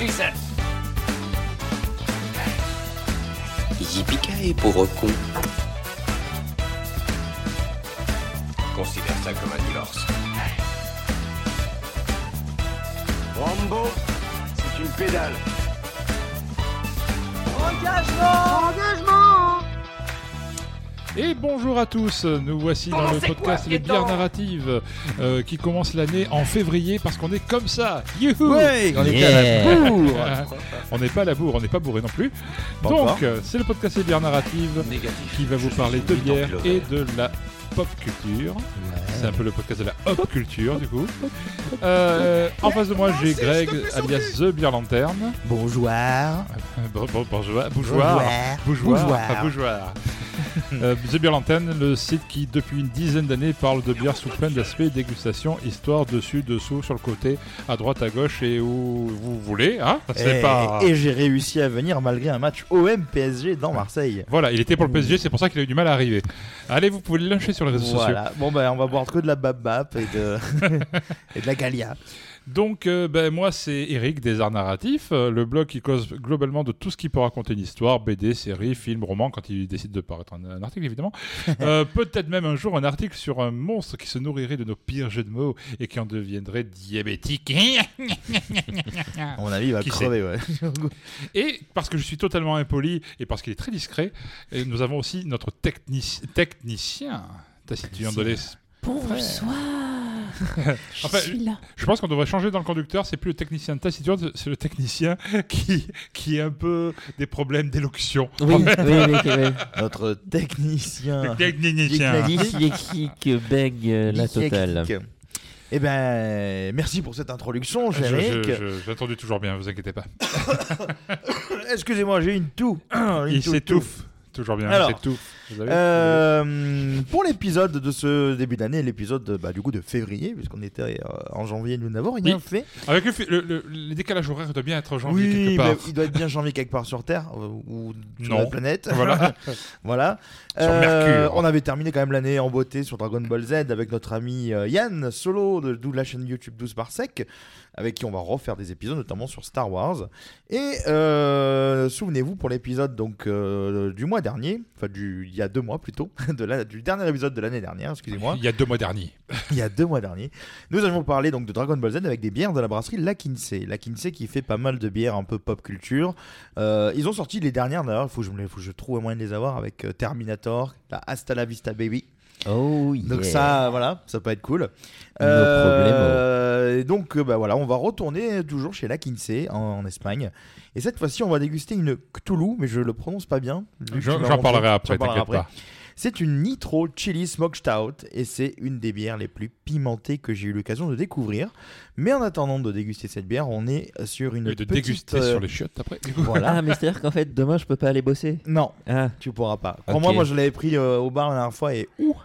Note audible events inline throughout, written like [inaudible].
She said. Yippee pauvre con. Considère ça comme un divorce. Rambo, c'est une pédale. Et bonjour à tous, nous voici dans le podcast Les bières narratives euh, qui commence l'année en février parce qu'on est comme ça. Youhou Ouais, on est Yeah. à la bourre. on n'est pas à la bourre, on n'est pas bourré non plus. Pas Donc, encore. euh, c'est le podcast Les bières narratives Négatif. qui va vous Je parler de bière et de la pop culture. C'est un peu le podcast de la hop culture du coup. Euh, en face de moi j'ai Greg alias The Beer Lanterne. Bonjour. [laughs] Bon, bon, bonjour. Bougeoir. enfin, bougeoir. Euh, The Beer le site qui depuis une dizaine d'années parle de bière sous plein d'aspects, dégustation, histoire, dessus, dessous, sur le côté, à droite, à gauche et où vous voulez. Hein C'est Et, pas... et j'ai réussi à venir malgré un match OM PSG dans Marseille. Voilà, il était pour le PSG, c'est pour ça qu'il a eu du mal à arriver. Allez, vous pouvez le lâcher sur les réseaux sociaux. Bon ben on va boire que de la bab et de [laughs] et de la galia. Donc, euh, ben, moi, c'est Eric des Arts Narratifs, euh, le blog qui cause globalement de tout ce qui peut raconter une histoire, BD, série, film, roman, quand il décide de paraître un, un article, évidemment. [laughs] Euh, Peut-être même un jour un article sur un monstre qui se nourrirait de nos pires jeux de mots et qui en deviendrait diabétique. [laughs] À mon avis il va Qui crever ouais. et parce que je suis totalement impoli et parce qu'il est très discret, et nous avons aussi notre technici- technicien. Taciturne de Bonsoir. [laughs] Je Enfin, suis là. Je pense qu'on devrait changer dans le conducteur. C'est plus le technicien taciturne, c'est le technicien qui, qui a un peu des problèmes d'élocution. Oui, oui, oui, oui. [laughs] Notre technicien. Le technicien. Beg euh, la totale. Eh ben merci pour cette introduction, je- J'attendais toujours bien, vous inquiétez pas. [coughs] Excusez-moi, j'ai une toux. [coughs] Une Il s'étouffe. Toujours bien, Alors. Vous avez- Euh, pour l'épisode de ce début d'année, l'épisode bah, du coup de février, puisqu'on était euh, en janvier, nous n'avons rien Oui. fait. Avec le, le, le- le décalage horaire doit bien être janvier oui, quelque part. il doit être bien janvier quelque part sur Terre euh, ou sur la planète. [laughs] Voilà. [laughs] voilà. Sur Mercure. On avait terminé quand même l'année en beauté sur Dragon Ball Z avec notre ami Yann Solo de, d'où la chaîne YouTube 12 par sec, avec qui on va refaire des épisodes, notamment sur Star Wars. Et euh, souvenez-vous pour l'épisode donc euh, du mois dernier, enfin du il y a deux mois plutôt, [laughs] de la, du dernier épisode de l'année dernière, excusez-moi. Il y a deux mois derniers. il y a deux mois dernier. Nous allons parler donc de Dragon Ball Z avec des bières de la brasserie La Kinsey. La Kinsey qui fait pas mal de bières un peu pop culture. Euh, ils ont sorti les dernières d'ailleurs, il faut, que je faut que je trouve un moyen de les avoir avec Terminator, la Hasta la Vista Baby. Oh yeah. Donc ça, voilà, ça peut être cool. No Euh, et donc euh, bah voilà, on va retourner toujours chez La Kinsey en, en Espagne. Et cette fois-ci, on va déguster une Cthulhu, mais je le prononce pas bien. J'en parlerai après, t'inquiète après. pas. C'est une Nitro Chili Smoke Stout et c'est une des bières les plus pimentées que j'ai eu l'occasion de découvrir. Mais en attendant de déguster cette bière, on est sur une Et de petite, déguster euh, sur les chiottes après. [laughs] Voilà. Ah, mais c'est-à-dire qu'en fait, demain, je peux pas aller bosser Non, Ah, tu pourras pas. Crois-moi, Ok. moi je l'avais pris euh, au bar la dernière fois et ouh,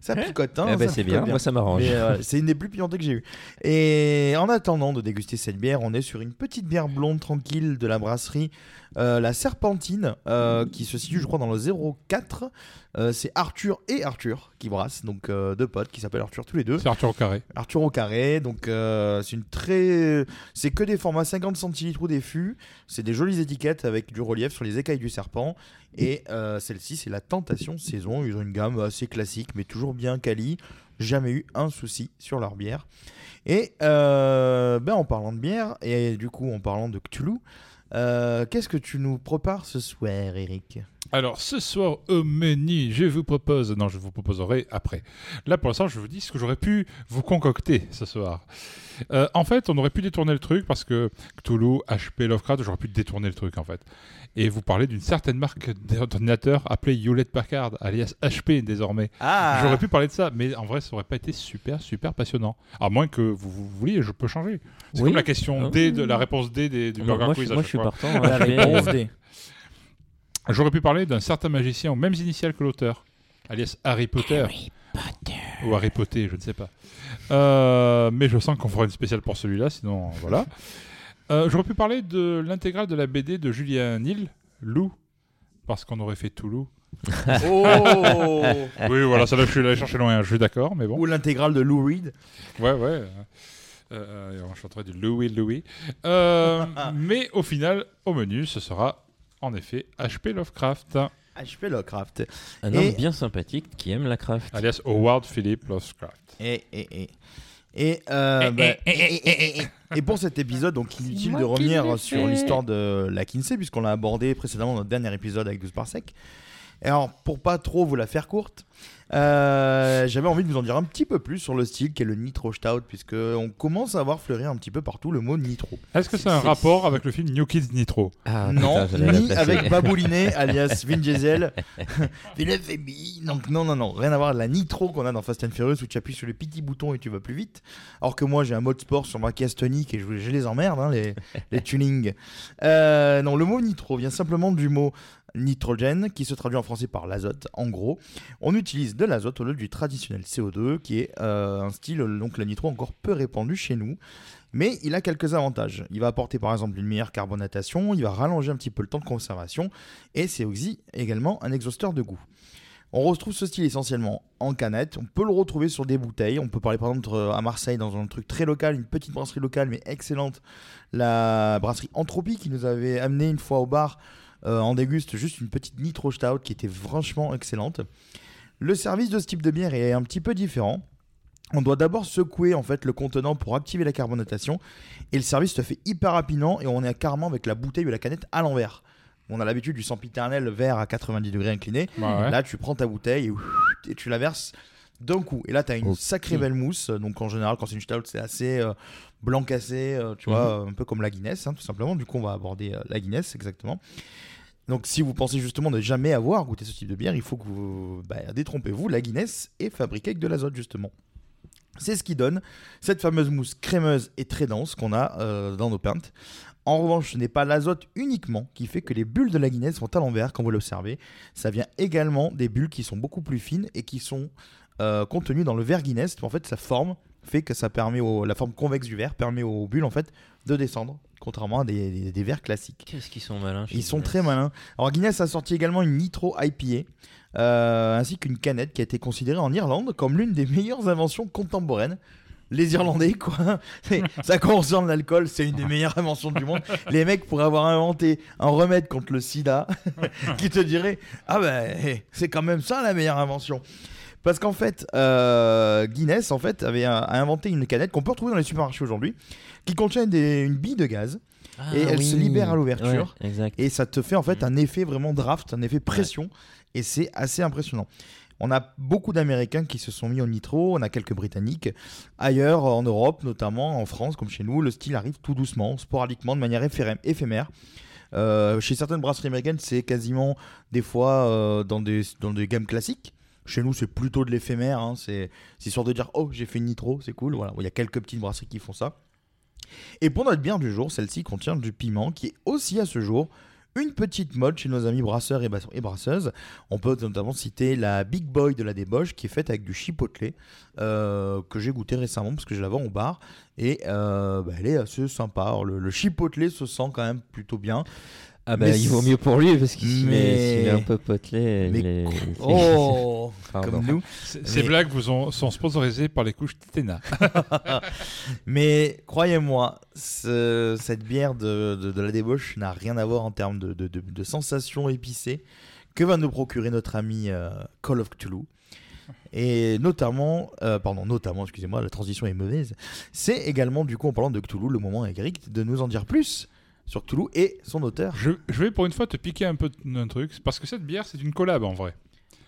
ça picote. Hein, eh ben, c'est picote bien. Moi, ça m'arrange. Euh, c'est une des plus pimentées que j'ai eues. Et en attendant de déguster cette bière, on est sur une petite bière blonde tranquille de la brasserie euh, La Serpentine, euh, qui se situe, je crois, dans le 04. Euh, c'est Arthur et Arthur qui brassent, donc euh, deux potes qui s'appellent Arthur tous les deux. C'est Arthur au carré. Arthur au carré, donc c'est une très, c'est que des formats 50 centilitres ou des fûts. C'est des jolies étiquettes avec du relief sur les écailles du serpent. Et celle-ci, c'est la Tentation Saison. Ils ont une gamme assez classique, mais toujours bien quali. Jamais eu un souci sur leur bière. Et euh, ben, en parlant de bière, et du coup en parlant de Cthulhu, euh, qu'est-ce que tu nous prépares ce soir, Eric Alors, ce soir au menu, je vous propose. Non, je vous proposerai après. Là, pour l'instant, je vous dis ce que j'aurais pu vous concocter ce soir. Euh, en fait, on aurait pu détourner le truc parce que Cthulhu, HP, Lovecraft, j'aurais pu détourner le truc en fait. Et vous parler d'une certaine marque d'ordinateur appelée Hewlett Packard, alias HP désormais. Ah J'aurais pu parler de ça, mais en vrai, ça aurait pas été super, super passionnant. À moins que vous, vous vouliez, je peux changer. C'est Oui. comme la question Ah. D, de la réponse D des- du Moi, Burger moi, Quiz. je, moi, je suis partant. hein, La je vais- réponse D. J'aurais pu parler d'un certain magicien aux mêmes initiales que l'auteur, alias Harry Potter. Ou Harry Potter, je ne sais pas. Euh, mais je sens qu'on fera une spéciale pour celui-là, sinon voilà. Euh, J'aurais pu parler de l'intégrale de la BD de Julien Nil, Lou, parce qu'on aurait fait Toulouse. Oh [laughs] Oui, voilà, ça là, je suis allé chercher loin, je suis d'accord, mais bon. Ou l'intégrale de Lou Reed. Ouais, ouais. euh, euh, on chanterait du Louis Louis. Euh, [laughs] mais au final, au menu, ce sera en effet HP Lovecraft, HP Lovecraft. Un Et- homme bien sympathique qui aime la craft. alias Howard Philip Lovecraft. Et, et, et. Et, euh, bah, pour cet épisode, donc, il est utile de revenir sur l'histoire de la Kinsey, puisqu'on l'a abordé précédemment dans notre dernier épisode avec 12 par sec. Et alors, pour pas trop vous la faire courte, euh, j'avais envie de vous en dire un petit peu plus sur le style qu'est le Nitro Stout, puisque on commence à voir fleurir un petit peu partout le mot Nitro. Est-ce que c'est un rapport avec le film New Kids Nitro Ah, non, putain, ni avec [laughs] Baboulinet, alias Vin Diesel. [laughs] Donc, non, non, non, rien à voir. La Nitro qu'on a dans Fast and Furious où tu appuies sur le petit bouton et tu vas plus vite. Alors que moi, j'ai un mode sport sur ma caisse tonique et je, je les emmerde, hein, les, [laughs] les tunings. Euh, non, le mot Nitro vient simplement du mot nitrogène qui se traduit en français par l'azote. En gros, on utilise de l'azote au lieu du traditionnel CO2 qui est euh, un style, donc le nitro, encore peu répandu chez nous. Mais il a quelques avantages. Il va apporter par exemple une meilleure carbonatation, il va rallonger un petit peu le temps de conservation, et c'est aussi également un exhausteur de goût. On retrouve ce style essentiellement en canette, on peut le retrouver sur des bouteilles, on peut parler par exemple à Marseille dans un truc très local, une petite brasserie locale mais excellente, la brasserie Entropie qui nous avait amené une fois au bar en déguste juste une petite nitro stout qui était franchement excellente. Le service de ce type de bière est un petit peu différent. On doit d'abord secouer en fait le contenant pour activer la carbonatation et le service se fait hyper rapidement et on est carrément avec la bouteille ou la canette à l'envers. On a l'habitude du sempiternel vert à 90 degrés incliné. Bah ouais. Là, tu prends ta bouteille et, et tu la verses d'un coup. Et là, tu as une sacrée belle mousse. Donc, en général, quand c'est une stout, c'est assez euh, blanc cassé, euh, tu vois, un peu comme la Guinness, hein, tout simplement. Du coup, on va aborder euh, la Guinness, exactement. Donc, si vous pensez justement ne jamais avoir goûté ce type de bière, il faut que vous. Bah, détrompez-vous, la Guinness est fabriquée avec de l'azote, justement. C'est ce qui donne cette fameuse mousse crémeuse et très dense qu'on a dans nos pintes. En revanche, ce n'est pas l'azote uniquement qui fait que les bulles de la Guinness sont à l'envers quand vous l'observez. Ça vient également des bulles qui sont beaucoup plus fines et qui sont euh, contenues dans le verre Guinness. En fait, sa forme fait que ça permet au- la forme convexe du verre permet aux bulles en fait de descendre, contrairement à des, des- des verres classiques. Qu'est-ce qu'ils sont malins Ils sont très malins. Alors Guinness a sorti également une Nitro IPA, euh, ainsi qu'une canette qui a été considérée en Irlande comme l'une des meilleures inventions contemporaines. Les Irlandais, quoi. [laughs] Ça concerne l'alcool, c'est une des meilleures inventions du monde. Les mecs pourraient avoir inventé un remède contre le sida [laughs] qui te dirait Ah ben, c'est quand même ça la meilleure invention. Parce qu'en fait, euh, Guinness en fait, avait euh, a inventé une canette qu'on peut retrouver dans les supermarchés aujourd'hui, qui contient des- une bille de gaz. Ah Et elle se libère à l'ouverture. Ouais. Et ça te fait en fait un effet vraiment draft, un effet pression. Et c'est assez impressionnant. On a beaucoup d'Américains qui se sont mis au nitro, on a quelques Britanniques. Ailleurs, en Europe, notamment en France, comme chez nous, le style arrive tout doucement, sporadiquement, de manière éphémère. éphémère. Euh, chez certaines brasseries américaines, c'est quasiment des fois euh, dans, des, dans des gammes classiques. Chez nous, c'est plutôt de l'éphémère. hein. C'est histoire de dire Oh, j'ai fait une nitro, c'est cool. Voilà. Il y a quelques petites brasseries qui font ça. Et pour notre bière du jour, celle-ci contient du piment qui est aussi à ce jour une petite mode chez nos amis brasseurs et, brasseuses. On peut notamment citer la Big Boy de la débauche qui est faite avec du chipotle euh, que j'ai goûté récemment parce que je la vends au bar et euh, bah, elle est assez sympa. Le, le chipotle se sent quand même plutôt bien. Ah bah Mais il vaut mieux pour lui parce qu'il mais- est un peu potelé. Mais Oh, [laughs] Pardon. comme nous. C- Ces blagues vous ont- sont sponsorisées par les couches Téna. [laughs] Mais croyez-moi, ce- cette bière de, de- de la débauche n'a rien à voir en termes de, de, de- de sensations épicées que va nous procurer notre ami euh, Call of Cthulhu. Et notamment, euh, pardon, notamment, excusez-moi, la transition est mauvaise. C'est également, du coup, en parlant de Cthulhu, le moment est grec de nous en dire plus sur Cthulhu et son auteur. Je, je vais pour une fois te piquer un peu un truc, parce que cette bière, c'est une collab en vrai.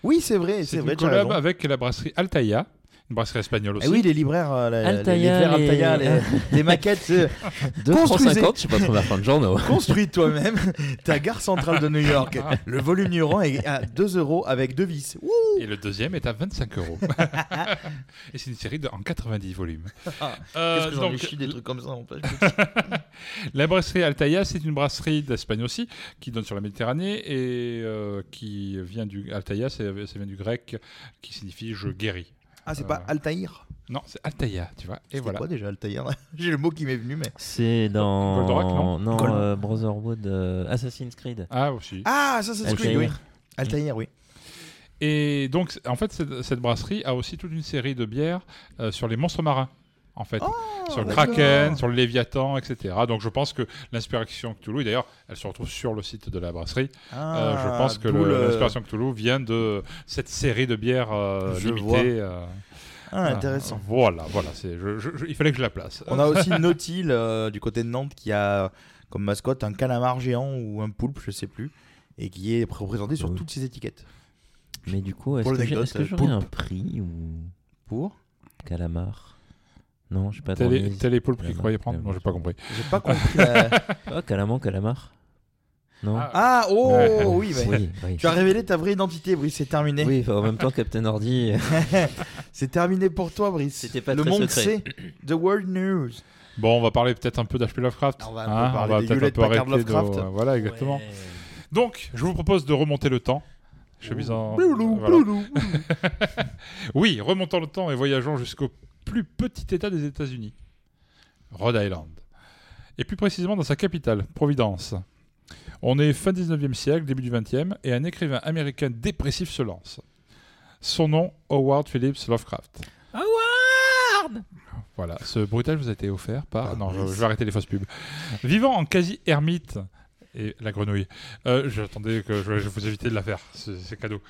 Oui, c'est vrai, C'est c'est vrai. une tu as collab avec la brasserie Altaïa, une brasserie espagnole aussi. Eh oui, les libraires, euh, la- Altaïa, les libraires les- Altaïa, les, [laughs] les maquettes. euh, 2,50 Construisez- je sais pas trop la fin de journaux. Construis toi-même [laughs] ta gare centrale de New York. Le volume numéro 1 est à 2 euros avec deux vis. Ouh Et le deuxième est à 25 euros. [laughs] Et c'est une série de, en 90 volumes. Ah, Euh, Qu'est-ce que j'en ai donc, chié des trucs comme ça en fait. La brasserie Altaïa, c'est une brasserie d'Espagne aussi, qui donne sur la Méditerranée et euh, qui vient du Altaïa, c'est- ça vient du grec, qui signifie je guéris. Ah, c'est pas Euh, Altaïr Non, c'est Altaïa, tu vois. Et C'est voilà. quoi déjà Altaïr [laughs] J'ai le mot qui m'est venu, mais. C'est dans. Goldorak, non Non, Gold- euh, Brotherhood, euh, Assassin's Creed. Ah aussi. Ah, c'est Altaïr. oui. Altaïr, oui. Et donc, en fait, cette, cette brasserie a aussi toute une série de bières euh, sur les monstres marins. En fait, sur le. Kraken, sur le Léviathan, etc. Donc, je pense que l'inspiration Cthulhu, et d'ailleurs, elle se retrouve sur le site de la brasserie. Euh, je pense que Ah, d'où le- l'inspiration Cthulhu vient de cette série de bières euh, limitées. euh, Ah, intéressant. euh, voilà, voilà. C'est, je- je- je- il fallait que je la place. On a aussi [laughs] Nautil euh, du côté de Nantes qui a comme mascotte un calamar géant ou un poulpe, je sais plus, et qui est représenté sur Oui. toutes ses étiquettes. Mais du coup, est-ce que j'aurais un prix ou. Pour Calamar? Non, j'ai pas T'as les, t'as qui Calamar, croyaient prendre Non, j'ai pas compris. J'ai pas compris la. [laughs] Ah, Calamar, Calamar Non Ah, Ah, oh, Ouais. oui, mais. Oui, oui. Tu as révélé ta vraie identité, Brice, c'est terminé. Oui, enfin, en même temps, Captain Ordi. [laughs] C'est terminé pour toi, Brice. C'était pas Le très monde secret. sait. The World News. Bon, on va parler peut-être un peu d'H.P. Lovecraft. On va un peu hein, parler des peut-être un Hewlett peu Packard arrêter de- Lovecraft. Voilà, exactement. Ouais. Donc, je vous propose de remonter le temps. Chemise en. Bloulou, voilà. bloulou. [laughs] Oui, remontons le temps et voyageons jusqu'au plus petit État des États-Unis, Rhode Island. Et plus précisément dans sa capitale, Providence. On est fin 19e siècle, début du 20e, et un écrivain américain dépressif se lance. Son nom, Howard Phillips Lovecraft. Howard Voilà, ce bruitage vous a été offert par. Ah, non, je, vais arrêter les fausses pubs. Vivant en quasi-ermite. Et la grenouille. Euh, J'attendais que je, je vous éviter de la faire, c'est cadeau.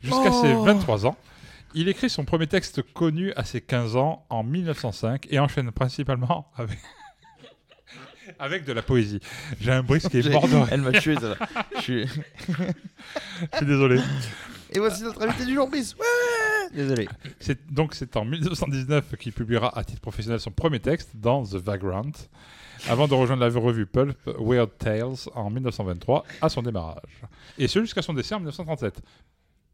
Jusqu'à ses Oh 23 ans, il écrit son premier texte connu à ses 15 ans en 1905 et enchaîne principalement [laughs] avec. Avec de la poésie. J'ai un brisque qui est mort. Elle m'a tué, ça. Je suis- Je suis désolé. Et voici notre invité du jour, Brice. Ouais Désolé. Donc c'est en 1919 qu'il publiera à titre professionnel son premier texte dans The Vagrant, avant de rejoindre la revue Pulp Weird Tales en 1923 à son démarrage. Et ce jusqu'à son décès en 1937.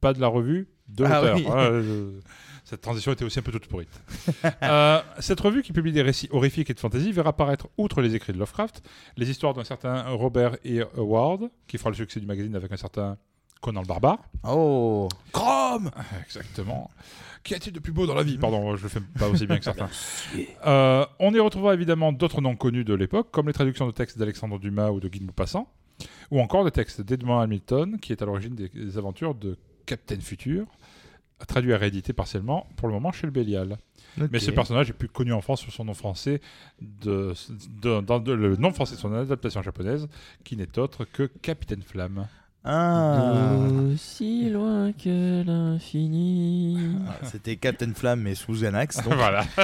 Pas de la revue, de Ah l'auteur. oui. Voilà, [laughs] je- Cette transition était aussi un peu toute pourrite. [laughs] Euh, cette revue qui publie des récits horrifiques et de fantasy verra apparaître, outre les écrits de Lovecraft, les histoires d'un certain Robert E. Howard, qui fera le succès du magazine avec un certain Conan le Barbare. Oh Chrome Exactement. Qu'y a-t-il de plus beau dans la vie? Pardon, je le fais pas aussi bien que [laughs] certains. Euh, on y retrouvera évidemment d'autres noms connus de l'époque, comme les traductions de textes d'Alexandre Dumas ou de Guy de Maupassant, ou encore des textes d'Edmond Hamilton, qui est à l'origine des, des aventures de Captain Futur, traduit et réédité partiellement pour le moment chez le Bélial. Mais ce personnage est plus connu en France sous son nom français, de, de- dans de- le nom français de son adaptation japonaise, qui n'est autre que Capitaine Flamme. Ah Aussi loin que l'infini. Ah, C'était Captain Flamme, mais sous Xanax. donc. [laughs] voilà. [laughs]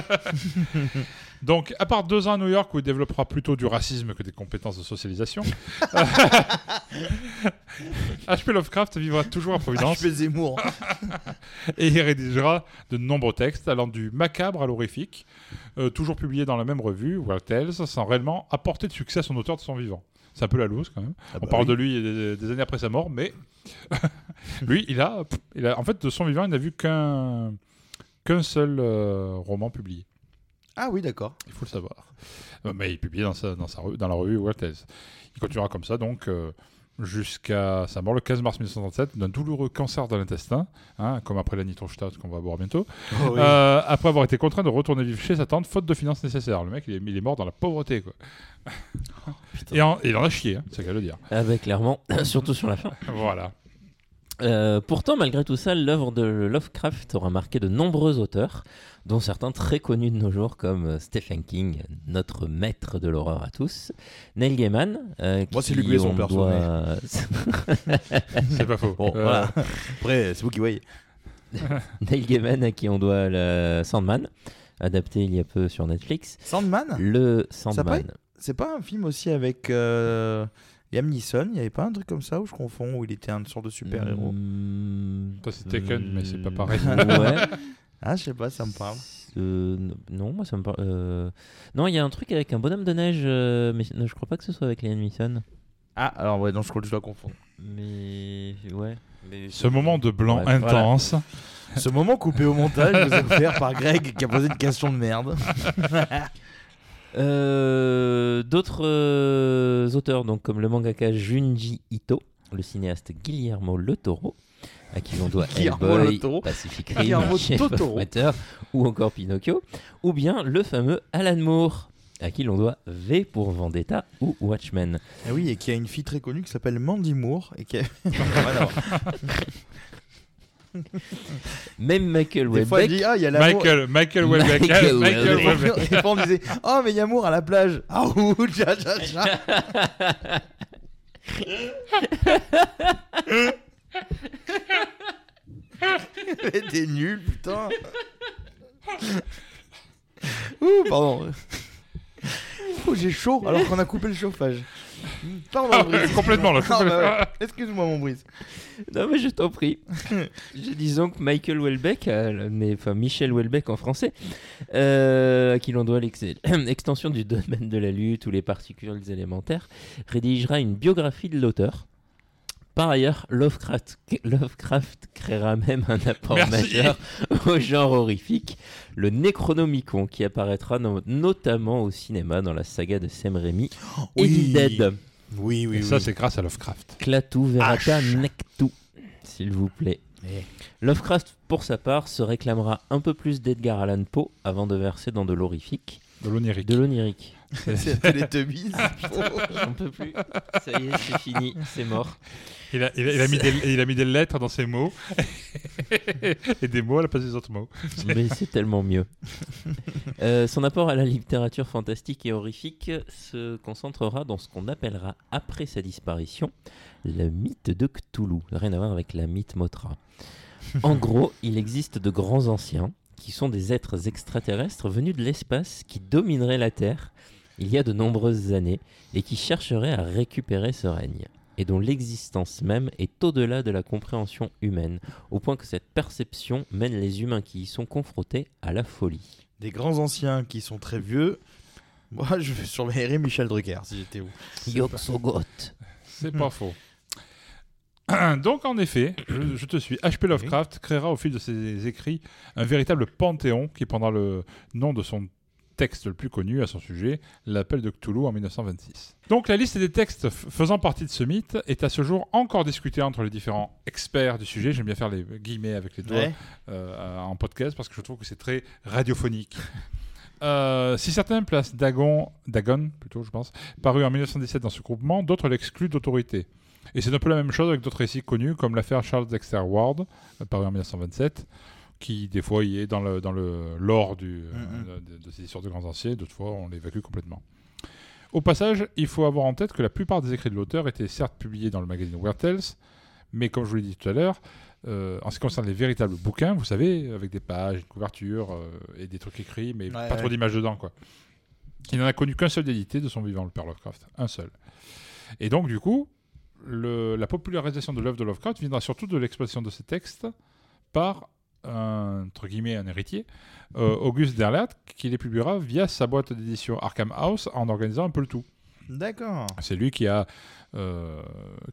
Donc, à part deux ans à New York où il développera plutôt du racisme que des compétences de socialisation, [laughs] H.P. Lovecraft vivra toujours à Providence H.P. Zemmour. et il rédigera de nombreux textes allant du macabre à l'horrifique, euh, toujours publiés dans la même revue, Wild Tales, sans réellement apporter de succès à son auteur de son vivant. C'est un peu la loose quand même. Ah On bah parle oui. de lui des, des années après sa mort, mais [laughs] lui, il a, il a, en fait, de son vivant, il n'a vu qu'un qu'un seul euh, roman publié. Ah oui, d'accord. Il faut le savoir. Euh, mais il publie dans, sa, dans, sa dans la revue World Tales. Il continuera comme ça, donc, euh, jusqu'à sa mort le 15 mars 1937 d'un douloureux cancer de l'intestin, hein, comme après la nitrostadt qu'on va voir bientôt, [laughs] Oh oui. euh, après avoir été contraint de retourner vivre chez sa tante, faute de finances nécessaires. Le mec, il est, il est mort dans la pauvreté, quoi. et, en- et il en a chié, hein, c'est qu'à le dire. Ah bah clairement, [coughs] surtout sur la fin. Voilà. Euh, pourtant, malgré tout ça, l'œuvre de Lovecraft aura marqué de nombreux auteurs, dont certains très connus de nos jours comme euh, Stephen King, notre maître de l'horreur à tous, Neil Gaiman. euh, Moi, c'est qui Luc Besson, on perso, doit- [laughs] C'est pas faux. Bon, Euh, voilà. Après, c'est vous qui voyez. [laughs] Neil Gaiman à qui on doit le Sandman, adapté il y a peu sur Netflix. Sandman? Le Ça Sandman. c'est pas un film aussi avec euh, Liam Neeson Il y avait pas un truc comme ça où je confonds où il était une sorte de super héros. Hmm, Ça, c'est Taken, mais c'est pas pareil. [laughs] ouais. [laughs] Ah, je sais pas, ça me parle. Euh, non, moi ça me parle. euh, Non, il y a un truc avec un bonhomme de neige, euh, mais non, je crois pas que ce soit avec Liam Neeson. Ah, alors ouais, non, je crois que je dois confondre. Mais ouais. Mais... Ce moment de blanc voilà. intense. Ce moment coupé au montage vous est offert par Greg qui a posé une question de merde. [laughs] Euh, D'autres euh, auteurs, donc comme le mangaka Junji Ito, le cinéaste Guillermo Le Toro, à qui l'on doit Guillermo Hellboy. Pacific Rim, Chef. Water, ou encore Pinocchio, ou bien le fameux Alan Moore, à qui l'on doit V pour Vendetta ou Watchmen. Ah oui, et qui a une fille très connue qui s'appelle Mandy Moore et qui a... [laughs] [laughs] [laughs] Même Michael Des fois, dit ah il y a l'amour. Michael, Michael Welbeck. Michael Michael Welbeck. Welbeck. Des fois, on me disait oh mais il y a amour à la plage. Ah ouh, tcha, tcha, tcha. T'es nul putain. Ouh pardon. Ouh, j'ai chaud alors qu'on a coupé le chauffage. Pardon Ah, Brice. complètement, là, Ah, bah ouais. Excuse-moi mon Brice. Non, mais je t'en prie. je dis donc Michael Welbeck, euh, mais, enfin Michel Welbeck en français, euh, à qui l'on doit l'extension [clears throat] du domaine de la lutte ou les particules élémentaires, rédigera une biographie de l'auteur. Par ailleurs, Lovecraft, Lovecraft créera même un apport Merci. majeur au genre horrifique, le Necronomicon, qui apparaîtra no- notamment au cinéma dans la saga de Sam Raimi, Evil Dead. Oui oui Et ça, c'est grâce à Lovecraft. Clatu verata nectu, s'il vous plaît. Eh. Lovecraft, pour sa part, se réclamera un peu plus d'Edgar Allan Poe avant de verser dans de l'horrifique, De l'onirique. de l'onirique. [laughs] c'est Teletubbies. [laughs] J'en peux plus. Ça y est, c'est fini, c'est mort. Il a, il, a, il a mis des, il a mis des lettres dans ses mots [laughs] et des mots à la place des autres mots. Mais c'est tellement mieux. [laughs] Euh, son apport à la littérature fantastique et horrifique se concentrera dans ce qu'on appellera, après sa disparition, le mythe de Cthulhu. Rien à voir avec la mythe Mothra. En [laughs] gros, il existe de grands anciens, qui sont des êtres extraterrestres venus de l'espace qui domineraient la Terre il y a de nombreuses années et qui chercheraient à récupérer ce règne, et dont l'existence même est au-delà de la compréhension humaine, au point que cette perception mène les humains qui y sont confrontés à la folie. Des grands anciens qui sont très vieux. Moi, [laughs] je surveillerais Michel Drucker si j'étais où. Yog-Sothoth. C'est pas faux. [clears throat] Donc, en effet, je, je te suis. H.P. Lovecraft créera au fil de ses écrits un véritable panthéon qui prendra le nom de son texte le plus connu à son sujet, L'Appel de Cthulhu en 1926. Donc, la liste des textes faisant partie de ce mythe est à ce jour encore discutée entre les différents experts du sujet. J'aime bien faire les guillemets avec les doigts Ouais. euh, en podcast parce que je trouve que c'est très radiophonique. [laughs] Euh, si certains placent Dagon, Dagon plutôt, je pense, paru en 1917 dans ce groupement, d'autres l'excluent d'autorité. Et c'est un peu la même chose avec d'autres récits connus, comme l'affaire Charles Dexter Ward, euh, paru en 1927, qui des fois y est dans le, dans le lore du, euh, de, de ces histoires de grands anciens, d'autres fois on l'évacue complètement. Au passage, il faut avoir en tête que la plupart des écrits de l'auteur étaient certes publiés dans le magazine Weird Tales, mais comme je vous l'ai dit tout à l'heure, euh, en ce qui concerne les véritables bouquins, vous savez, avec des pages, une couverture euh, et des trucs écrits, mais Ouais, pas trop d'images dedans, quoi. Il n'en a connu qu'un seul d'édité de son vivant, le père Lovecraft. Un seul. Et donc, du coup, le- la popularisation de l'œuvre de Lovecraft viendra surtout de l'exploitation de ces textes par un, entre guillemets, un héritier, euh, Auguste Derlat, qui les publiera via sa boîte d'édition Arkham House en organisant un peu le tout. D'accord. C'est lui qui a, euh,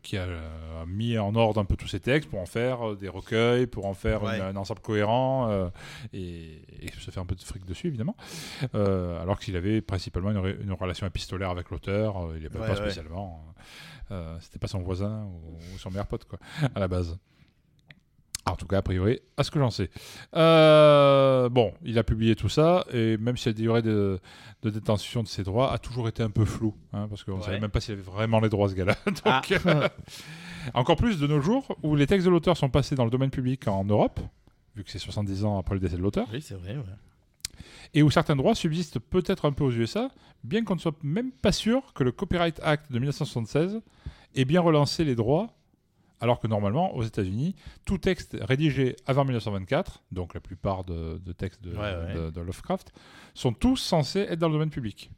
qui a euh, mis en ordre un peu tous ces textes pour en faire des recueils, pour en faire Ouais. une- un ensemble cohérent euh, et, et se faire un peu de fric dessus, évidemment. Euh, alors qu'il avait principalement une, relation épistolaire avec l'auteur, il n'y avait Ouais, pas ouais. spécialement. C'était pas son voisin ou, ou son meilleur pote, quoi, à la base. En tout cas, a priori, à ce que j'en sais. Euh, bon, il a publié tout ça, et même si la durée de, de détention de ses droits a toujours été un peu floue, hein, parce qu'on ne Ouais. savait même pas s'il avait vraiment les droits, ce gars-là. [laughs] Ah. euh, [laughs] encore plus de nos jours, où les textes de l'auteur sont passés dans le domaine public en Europe, vu que c'est 70 ans après le décès de l'auteur, Oui, c'est vrai. ouais. et où certains droits subsistent peut-être un peu aux USA, bien qu'on ne soit même pas sûr que le Copyright Act de 1976 ait bien relancé les droits, alors que normalement, aux États-Unis, tout texte rédigé avant 1924, donc la plupart de, de textes de, Ouais, ouais. de- de Lovecraft, sont tous censés être dans le domaine public.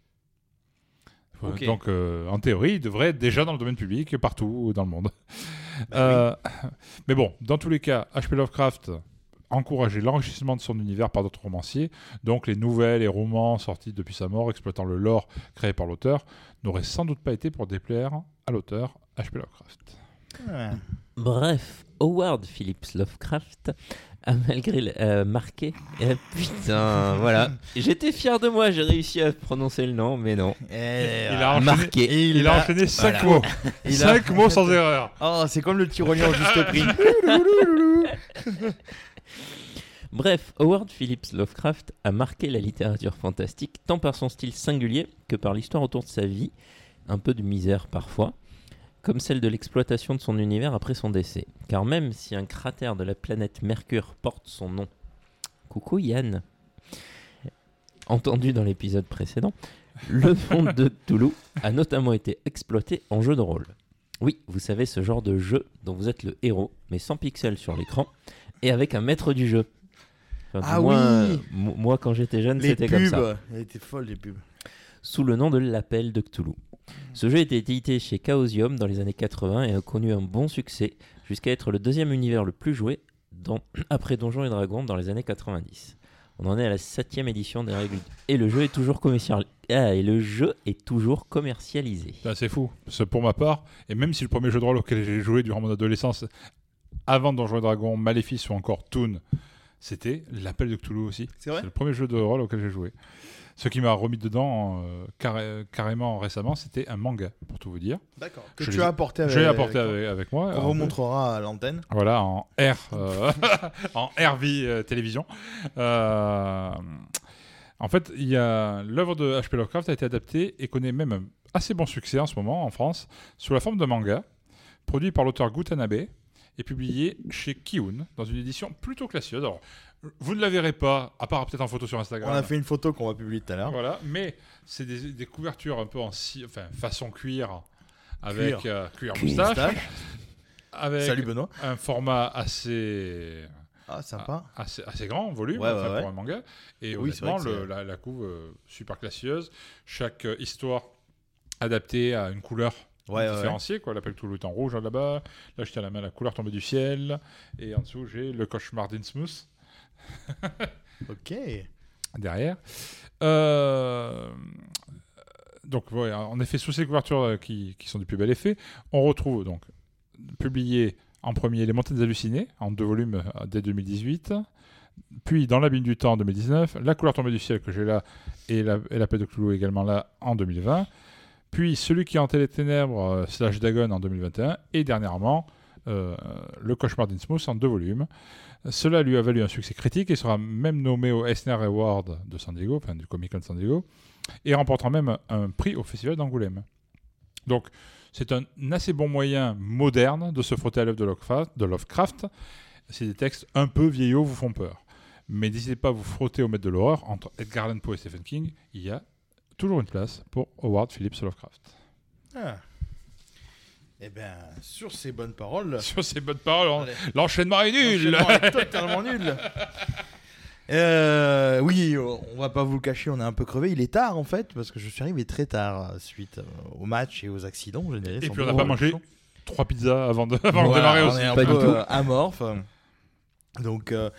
Donc, euh, en théorie, il devrait être déjà dans le domaine public partout dans le monde. [laughs] Euh, Mais bon, dans tous les cas, H.P. Lovecraft encourageait l'enrichissement de son univers par d'autres romanciers. Donc, les nouvelles et romans sortis depuis sa mort, exploitant le lore créé par l'auteur, n'auraient sans doute pas été pour déplaire à l'auteur H.P. Lovecraft. Ouais. Bref, Howard Phillips Lovecraft a malgré le- euh, marqué. Eh, [laughs] putain, voilà. J'étais fier de moi, j'ai réussi à prononcer le nom, mais non. Et, Il euh, a enchaîné, marqué. il a enchaîné 5 voilà. mots. [laughs] Il a- 5 mots sans erreur. Oh, c'est comme le tyrolien au juste prix. [laughs] Bref, Howard Phillips Lovecraft a marqué la littérature fantastique tant par son style singulier que par l'histoire autour de sa vie, un peu de misère parfois, comme celle de l'exploitation de son univers après son décès. Car même si un cratère de la planète Mercure porte son nom, coucou Yann, entendu dans l'épisode précédent, le [laughs] monde de Toulouse a notamment été exploité en jeu de rôle. Oui, vous savez, ce genre de jeu dont vous êtes le héros, mais sans pixels sur l'écran, et avec un maître du jeu. Enfin, Ah moins, oui mo- Moi, quand j'étais jeune, c'était comme ça. pubs. Elle était folle, les pubs. Sous le nom de l'Appel de Cthulhu. Ce jeu a été édité chez Chaosium dans les années 80 et a connu un bon succès, jusqu'à être le deuxième univers le plus joué dans- [clears throat] après Donjons et Dragons dans les années 90. On en est à la septième édition des règles. Et le jeu est toujours commercial... ah, et le jeu est toujours commercialisé. Ben, c'est fou. Pour ma part, et même si le premier jeu de rôle auquel j'ai joué durant mon adolescence, avant Donjons et Dragons, Maléfice ou encore Toon, c'était l'appel de Cthulhu aussi. C'est vrai? Le premier jeu de rôle auquel j'ai joué. Ce qui m'a remis dedans euh, carré- carrément récemment, c'était un manga, pour tout vous dire. D'accord. Que Je tu as apporté avec. Je l'ai apporté avec, avec moi. On Un vous peu. montrera à l'antenne. Voilà, en R, euh, [laughs] en RV euh, télévision. En fait, il y a l'œuvre de H.P. Lovecraft a été adaptée et connaît même un assez bon succès en ce moment en France sous la forme de manga, produit par l'auteur Gutanabe et publié chez Kiun dans une édition plutôt classieuse. Alors, vous ne la verrez pas, à part peut-être en photo sur Instagram. On a fait une photo qu'on va publier tout à l'heure. Voilà, mais c'est des, des couvertures un peu en si, enfin, façon cuir avec Cuir. euh, cuir Cuir moustache, moustache. [laughs] avec Salut Benoît. un format assez Ah, sympa. assez, assez grand en volume Ouais, enfin, ouais, ouais. pour un manga. Et Oui, honnêtement, le- la, la couve euh, super classieuse. Chaque euh, histoire adaptée à une couleur Ouais, ouais, différenciée. Quoi. L'appel Toulouse est en rouge hein, là-bas. Là, je tiens à la main la couleur tombée du ciel. Et en dessous, j'ai le cauchemar d'Innsmouth [laughs] Ok. derrière. Euh, Donc, ouais, en effet, sous ces couvertures euh, qui, qui sont du plus bel effet, on retrouve donc publié en premier Les Montagnes Hallucinées, en deux volumes euh, dès 2018. Puis, dans l'abîme du temps en 2019, La couleur tombée du ciel que j'ai là, et La, et la paix de Cthulhu également là en 2020. Puis, Celui qui hantait les ténèbres, euh, slash Dagon en 2021. Et dernièrement, euh, Le cauchemar d'Innsmouth en deux volumes. Cela lui a valu un succès critique et sera même nommé au Eisner Award de San Diego, enfin du Comic Con de San Diego, et remportera même un prix au Festival d'Angoulême. Donc, c'est un assez bon moyen moderne de se frotter à l'œuvre de Lovecraft. De Lovecraft. Si des textes un peu vieillots vous font peur. Mais n'hésitez pas à vous frotter au maître de l'horreur. Entre Edgar Allan Poe et Stephen King, il y a toujours une place pour Howard Phillips Lovecraft. Ah. Eh bien, sur ces bonnes paroles. [laughs] Sur ces bonnes paroles, on- l'enchaînement est nul L'enchaînement est [laughs] totalement nul. Euh, oui, on va pas vous le cacher, on est un peu crevé. Il est tard en fait, parce que je suis arrivé très tard suite euh, au match et aux accidents générés. Et puis on n'a pas mangé trois pizzas avant de, [laughs] avant de Voilà, démarrer on aussi. est un Pas peu euh, amorphe. Donc, euh,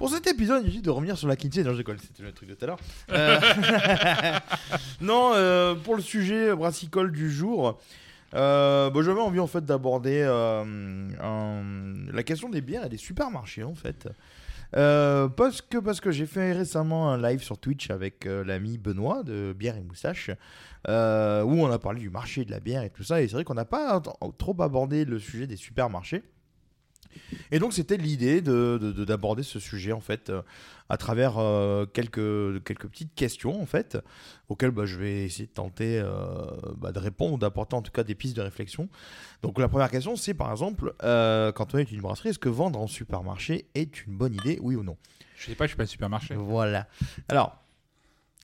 pour cet épisode, il de revenir sur la Kinsey. Non, je déconne, c'était le truc de tout à l'heure. Euh, [laughs] non, euh, pour le sujet brassicole du jour, euh, bah, j'avais envie en fait d'aborder euh, la question des bières et des supermarchés en fait. Parce que, parce que j'ai fait récemment un live sur Twitch avec l'ami Benoît de Bière et Moustache, où on a parlé du marché de la bière et tout ça. Et c'est vrai qu'on n'a pas trop abordé le sujet des supermarchés. Et donc c'était l'idée de, de- de- d'aborder ce sujet en fait euh, à travers euh, quelques, quelques petites questions en fait auxquelles bah, je vais essayer de tenter euh, bah, de répondre ou d'apporter en tout cas des pistes de réflexion. Donc la première question c'est par exemple quand on est une brasserie est-ce que vendre en supermarché est une bonne idée oui ou non? Je sais pas, je suis pas un supermarché. voilà. Alors,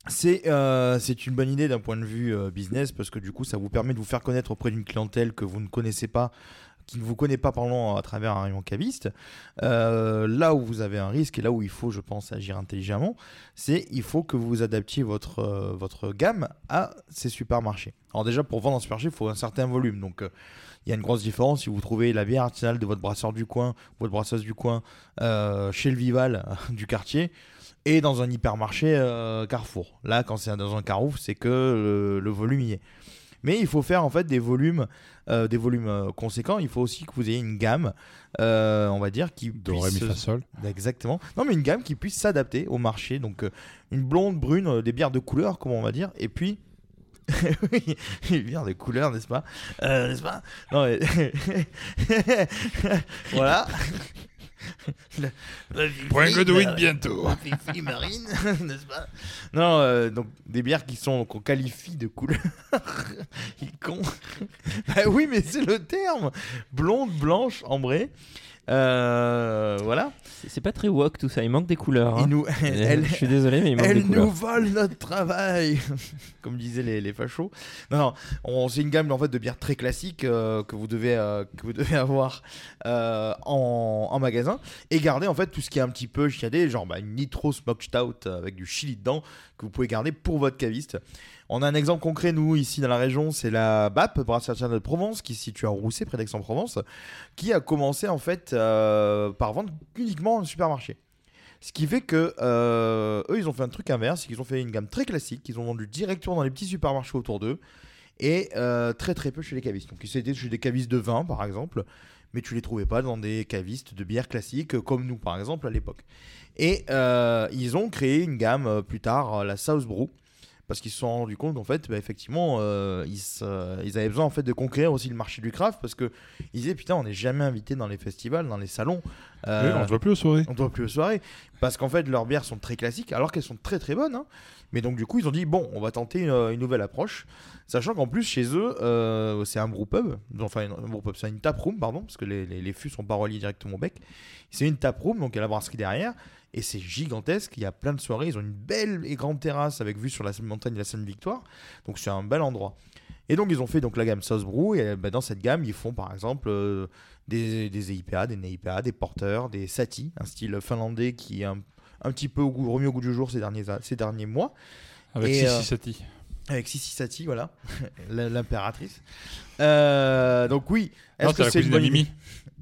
c'est euh, une bonne idée d'un point de vue euh, business parce que du coup, ça vous permet de vous faire connaître auprès d'une clientèle que vous ne connaissez pas qui ne vous connaît pas parlant à travers un rayon caviste, euh, là où vous avez un risque et là où il faut, je pense, agir intelligemment, c'est il faut que vous adaptiez votre, euh, votre gamme à ces supermarchés. Alors déjà, pour vendre un supermarché, il faut un certain volume. Donc euh, il y a une grosse différence si vous trouvez la bière artisanale de votre brasseur du coin, votre brasseuse du coin, chez le Vival [laughs] du quartier, et dans un hypermarché Carrefour. Là, quand c'est dans un Carrefour, c'est que le, le volume y est. Mais il faut faire en fait des volumes, euh, des volumes euh, conséquents. Il faut aussi que vous ayez une gamme, euh, on va dire, qui puisse- fa, sol. Exactement. Non, mais une gamme qui puisse s'adapter au marché. Donc, une blonde, brune, des bières de couleur, comment on va dire. Et puis. [laughs] oui, une bière de couleur, n'est-ce pas? Euh, N'est-ce pas? Non, mais- [laughs] voilà. Le- le Point Godwin bientôt. Fifi Marine, [laughs] n'est-ce pas? Non, euh, donc des bières qui sont qu'on qualifie de couleur. [laughs] Il con. bah oui, mais c'est le terme. Blonde, blanche, ambrée. Euh, voilà. C'est- pas très woke tout ça, il manque des couleurs. hein. Nous, [laughs] elle, Je suis désolé, mais il manque elle des couleurs. nous vole notre travail, [laughs] comme disaient les, les fachos. Non, non, on- c'est une gamme en fait de bières très classiques euh, que vous devez euh, que vous devez [laughs] avoir en, en magasin et garder en fait tout ce qui est un petit peu chiadé, genre bah, une nitro smoked stout avec du chili dedans que vous pouvez garder pour votre caviste. On a un exemple concret nous ici dans la région, c'est la BAP Brasserie de Provence qui se situe à Rousset près d'Aix-en-Provence, qui a commencé en fait euh, par vendre uniquement en supermarché. Ce qui fait que euh, eux, ils ont fait un truc inverse, c'est qu'ils ont fait une gamme très classique, ils ont vendu directement dans les petits supermarchés autour d'eux et euh, très très peu chez les cavistes. Donc ils étaient chez des cavistes de vin par exemple, mais tu les trouvais pas dans des cavistes de bière classiques comme nous par exemple à l'époque. Et ils ont créé une gamme plus tard, la South Brew, parce qu'ils se sont rendus compte qu'en fait, bah, effectivement, euh, ils, se- ils avaient besoin en fait de conquérir aussi le marché du craft, parce que ils disaient putain, on n'est jamais invité dans les festivals, dans les salons. Oui, Euh, on ne voit plus aux soirées. on doit plus aux soirées. Parce qu'en fait, leurs bières sont très classiques, alors qu'elles sont très très bonnes. hein. Mais donc, du coup, ils ont dit bon, on va tenter une, une nouvelle approche. Sachant qu'en plus, chez eux, euh, c'est un brewpub. Enfin, une- un brewpub, c'est une taproom, pardon, parce que les, les, les fûts sont pas reliés directement au bec. C'est une taproom, donc il y a la brasserie derrière. Et c'est gigantesque. Il y a plein de soirées. Ils ont une belle et grande terrasse avec vue sur la montagne de la Seine-Victoire. Donc, c'est un bel endroit. Et donc, ils ont fait donc, la gamme Sauce Brew. Et bah, dans cette gamme, ils font par exemple. euh, des, des EIPA, des NEIPA, des porteurs, des Sati, un style finlandais qui est un, un petit peu au goût- remis au goût du jour ces derniers, ces derniers mois. Avec Et, euh, Sissi Sati. Avec Sissi Sati, voilà, [laughs] l'impératrice. Euh, donc oui, est-ce que c'est une cousine bonne de Mimi.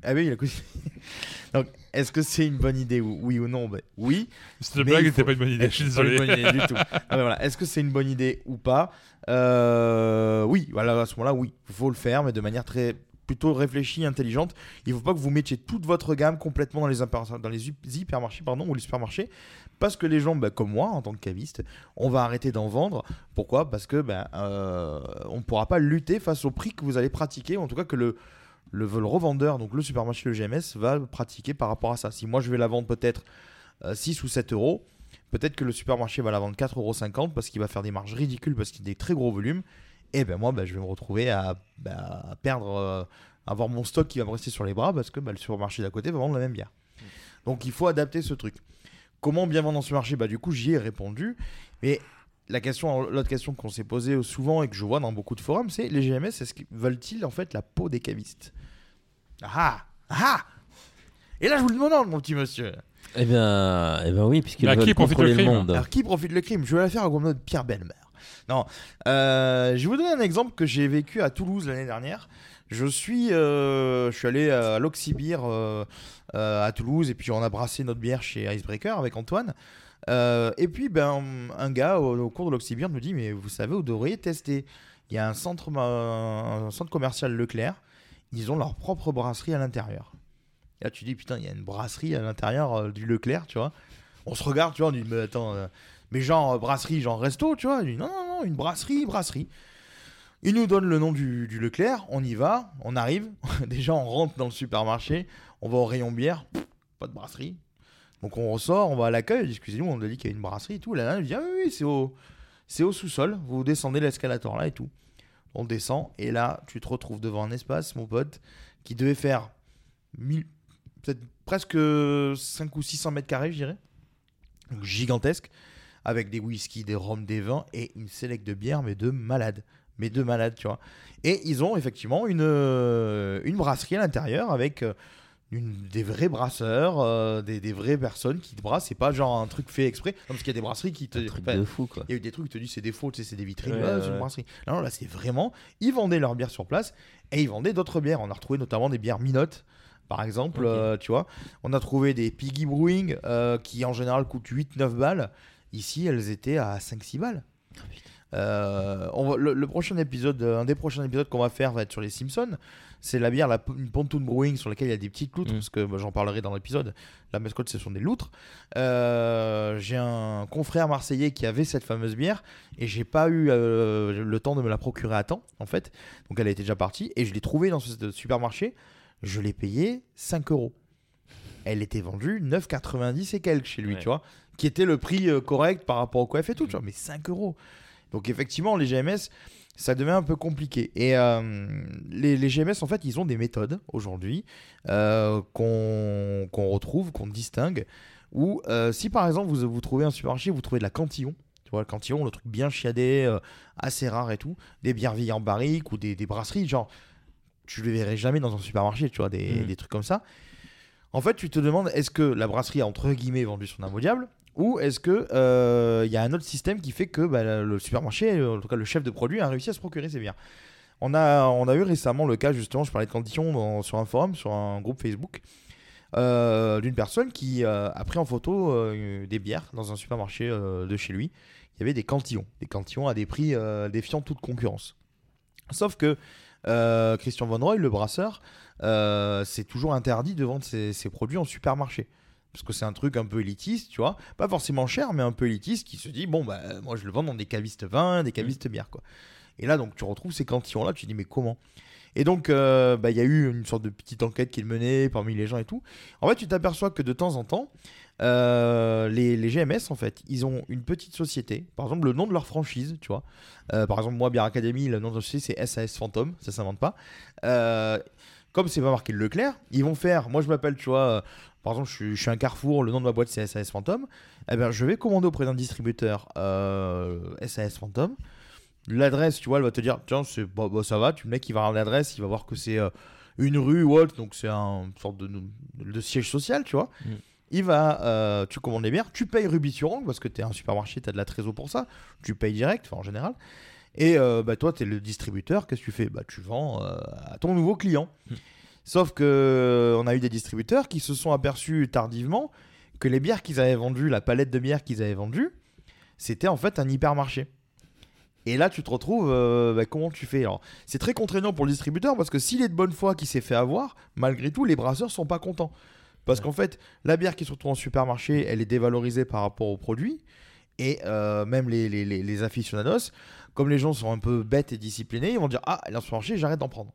Ah oui, la cousine. [laughs] donc, est-ce que c'est une bonne idée ou- Oui ou non? Ben, Oui. Cette blague n'était faut- pas une bonne idée, [laughs] je suis C'est pas une désolé. bonne idée du tout. Voilà. Est-ce que c'est une bonne idée ou pas? Euh, Oui, voilà, à ce moment-là, oui. Il faut le faire, mais de manière très plutôt réfléchie, intelligente. Il ne faut pas que vous mettiez toute votre gamme complètement dans les, dans hypermarchés pardon, ou les supermarchés, parce que les gens, bah, comme moi, en tant que caviste, on va arrêter d'en vendre. Pourquoi? Parce que ben, euh, on ne pourra pas lutter face au prix que vous allez pratiquer, ou en tout cas que le, le, revendeur, donc le supermarché, le GMS, va pratiquer par rapport à ça. Si moi je vais la vendre peut-être euh, 6 ou 7 euros, peut-être que le supermarché va la vendre 4,50 euros parce qu'il va faire des marges ridicules parce qu'il a des très gros volumes. Et ben moi, ben, je vais me retrouver à, ben, à perdre, euh, avoir mon stock qui va me rester sur les bras parce que ben, le supermarché d'à côté va vendre la même bière. Donc il faut adapter ce truc. Comment bien vendre dans ce marché? Bah du coup j'y ai répondu. Mais la question, l'autre question qu'on s'est posée souvent et que je vois dans beaucoup de forums, c'est les GMS, est-ce qu'ils veulent-ils en fait la peau des cavistes? Ah Ah Et là je vous le demande, mon petit monsieur. Eh bien, eh bien oui, à veulent qui profite contrôler le le, crime monde. Alors qui profite le crime? Je vais la faire au mode Pierre Belmer. Non, euh, je vais vous donner un exemple que j'ai vécu à Toulouse l'année dernière. Je suis, euh, je suis allé à l'Oxybir euh, euh, à Toulouse et puis on a brassé notre bière chez Icebreaker avec Antoine. Euh, et puis ben un gars au, au cours de l'Oxybir me dit mais vous savez vous devriez tester. Il y a un centre, un centre commercial Leclerc. Ils ont leur propre brasserie à l'intérieur. Et là tu dis putain il y a une brasserie à l'intérieur euh, du Leclerc tu vois. On se regarde tu vois on dit mais attends euh, mais genre euh, brasserie, genre resto, tu vois. Non, non, non, une brasserie, brasserie. Il nous donne le nom du, Leclerc, on y va, on arrive. [laughs] Déjà, on rentre dans le supermarché, on va au rayon bière, pas de brasserie. Donc on ressort, on va à l'accueil, excusez-nous, on a dit qu'il y a une brasserie et tout. Là, il dit ah oui, c'est au sous-sol, vous descendez l'escalator là et tout. On descend, et là, tu te retrouves devant un espace, mon pote, qui devait faire peut-être presque 5 ou 600 mètres carrés, je dirais. Donc gigantesque avec des whisky, des rhums, des vins et une sélecte de bière, mais de malade. mais de malade, tu vois. Et ils ont effectivement une, euh, brasserie à l'intérieur avec euh, une, des vrais brasseurs, euh, des, des vraies personnes qui te brassent. C'est pas genre un truc fait exprès. Non, parce qu'il y a des brasseries qui te. Il y a eu des trucs qui te disent c'est des faux, tu sais, c'est des vitrines, Ouais, ouais. une brasserie. Non, là c'est vraiment. Ils vendaient leur bière sur place et ils vendaient d'autres bières. On a retrouvé notamment des bières minotes. Par exemple, euh, tu vois, on a trouvé des Piggy Brewing euh, qui en général coûtent 8-9 balles. Ici, elles étaient à 5-6 balles. Euh, on va- le, le prochain épisode, euh, un des prochains épisodes qu'on va faire va être sur les Simpsons. C'est la bière, la, une Pontoon Brewing sur laquelle il y a des petites loutres, Mm. parce que bah, j'en parlerai dans l'épisode. La mascotte, ce sont des loutres. Euh, j'ai un confrère marseillais qui avait cette fameuse bière et j'ai pas eu euh, le temps de me la procurer à temps, en fait. Donc elle été déjà partie et je l'ai trouvée dans ce supermarché. Je l'ai payée 5 euros. Elle était vendue 9,90 et quelques chez lui, Ouais. tu vois, qui était le prix correct par rapport au coef et tout, tu vois, mais 5 euros. Donc effectivement, les GMS, ça devient un peu compliqué. Et euh, les, les GMS, en fait, ils ont des méthodes aujourd'hui euh, qu'on retrouve, qu'on distingue. Où euh, si par exemple vous, vous trouvez un supermarché, vous trouvez de la cantillon, tu vois, le cantillon, le truc bien chiadé, euh, assez rare et tout, des bières vieilles en barrique ou des, des brasseries, genre, tu les verrais jamais dans un supermarché, tu vois, des, Mm. des trucs comme ça. En fait, tu te demandes, est-ce que la brasserie a entre guillemets vendu son âme au diable ou est-ce que euh, il y a un autre système qui fait que bah, le supermarché, euh, en tout cas le chef de produit, a réussi à se procurer ses bières on a, on a eu récemment le cas, justement, je parlais de conditions sur un forum, sur un groupe Facebook, euh, d'une personne qui euh, a pris en photo euh, des bières dans un supermarché euh, de chez lui. Il y avait des cantillons, des cantillons à des prix euh, défiant toute concurrence. Sauf que euh, Christian Von Roy, le brasseur, euh, c'est toujours interdit de vendre ses produits en supermarché. Parce que c'est un truc un peu élitiste, tu vois. Pas forcément cher, mais un peu élitiste qui se dit bon, bah, moi je le vends dans des cavistes vins, des cavistes bières, quoi. Et là, donc, tu retrouves ces cantillons-là, tu te dis mais comment? Et donc, euh, bah, il y a eu une sorte de petite enquête qui est menée parmi les gens et tout. En fait, tu t'aperçois que de temps en temps, euh, les, les GMS, en fait, ils ont une petite société. Par exemple, le nom de leur franchise, tu vois. Euh, par exemple, moi, Bière Academy, le nom de la société, c'est SAS Phantom. Ça s'invente pas. Comme c'est pas marqué le Leclerc, ils vont faire. Moi, je m'appelle, tu vois. Euh, par exemple, je suis, je suis un Carrefour, le nom de ma boîte c'est SAS Phantom. Eh ben, je vais commander auprès d'un distributeur euh, SAS Phantom. L'adresse, tu vois, elle va te dire, tiens, bah, bah, ça va, tu, le mec, il va avoir l'adresse, il va voir que c'est euh, une rue ou autre, donc c'est un sorte de, de siège social, tu vois. Mm. Il va, euh, tu commandes les bières, tu payes ongle parce que tu es un supermarché, tu as de la trésor pour ça, tu payes direct, en général. Et euh, bah, toi, tu es le distributeur, qu'est-ce que tu fais? Bah, Tu vends euh, à ton nouveau client. Mm. Sauf que euh, on a eu des distributeurs qui se sont aperçus tardivement que les bières qu'ils avaient vendues, la palette de bières qu'ils avaient vendue, c'était en fait un hypermarché. Et là, tu te retrouves, euh, bah, comment tu fais? Alors, c'est très contraignant pour le distributeur parce que s'il est de bonne foi qui s'est fait avoir, malgré tout, les brasseurs sont pas contents. Parce qu'en fait, la bière qui se retrouve en supermarché, elle est dévalorisée par rapport au produit. Et euh, même les, les, les, les aficionados, comme les gens sont un peu bêtes et disciplinés, ils vont dire Ah, elle est en supermarché, j'arrête d'en prendre.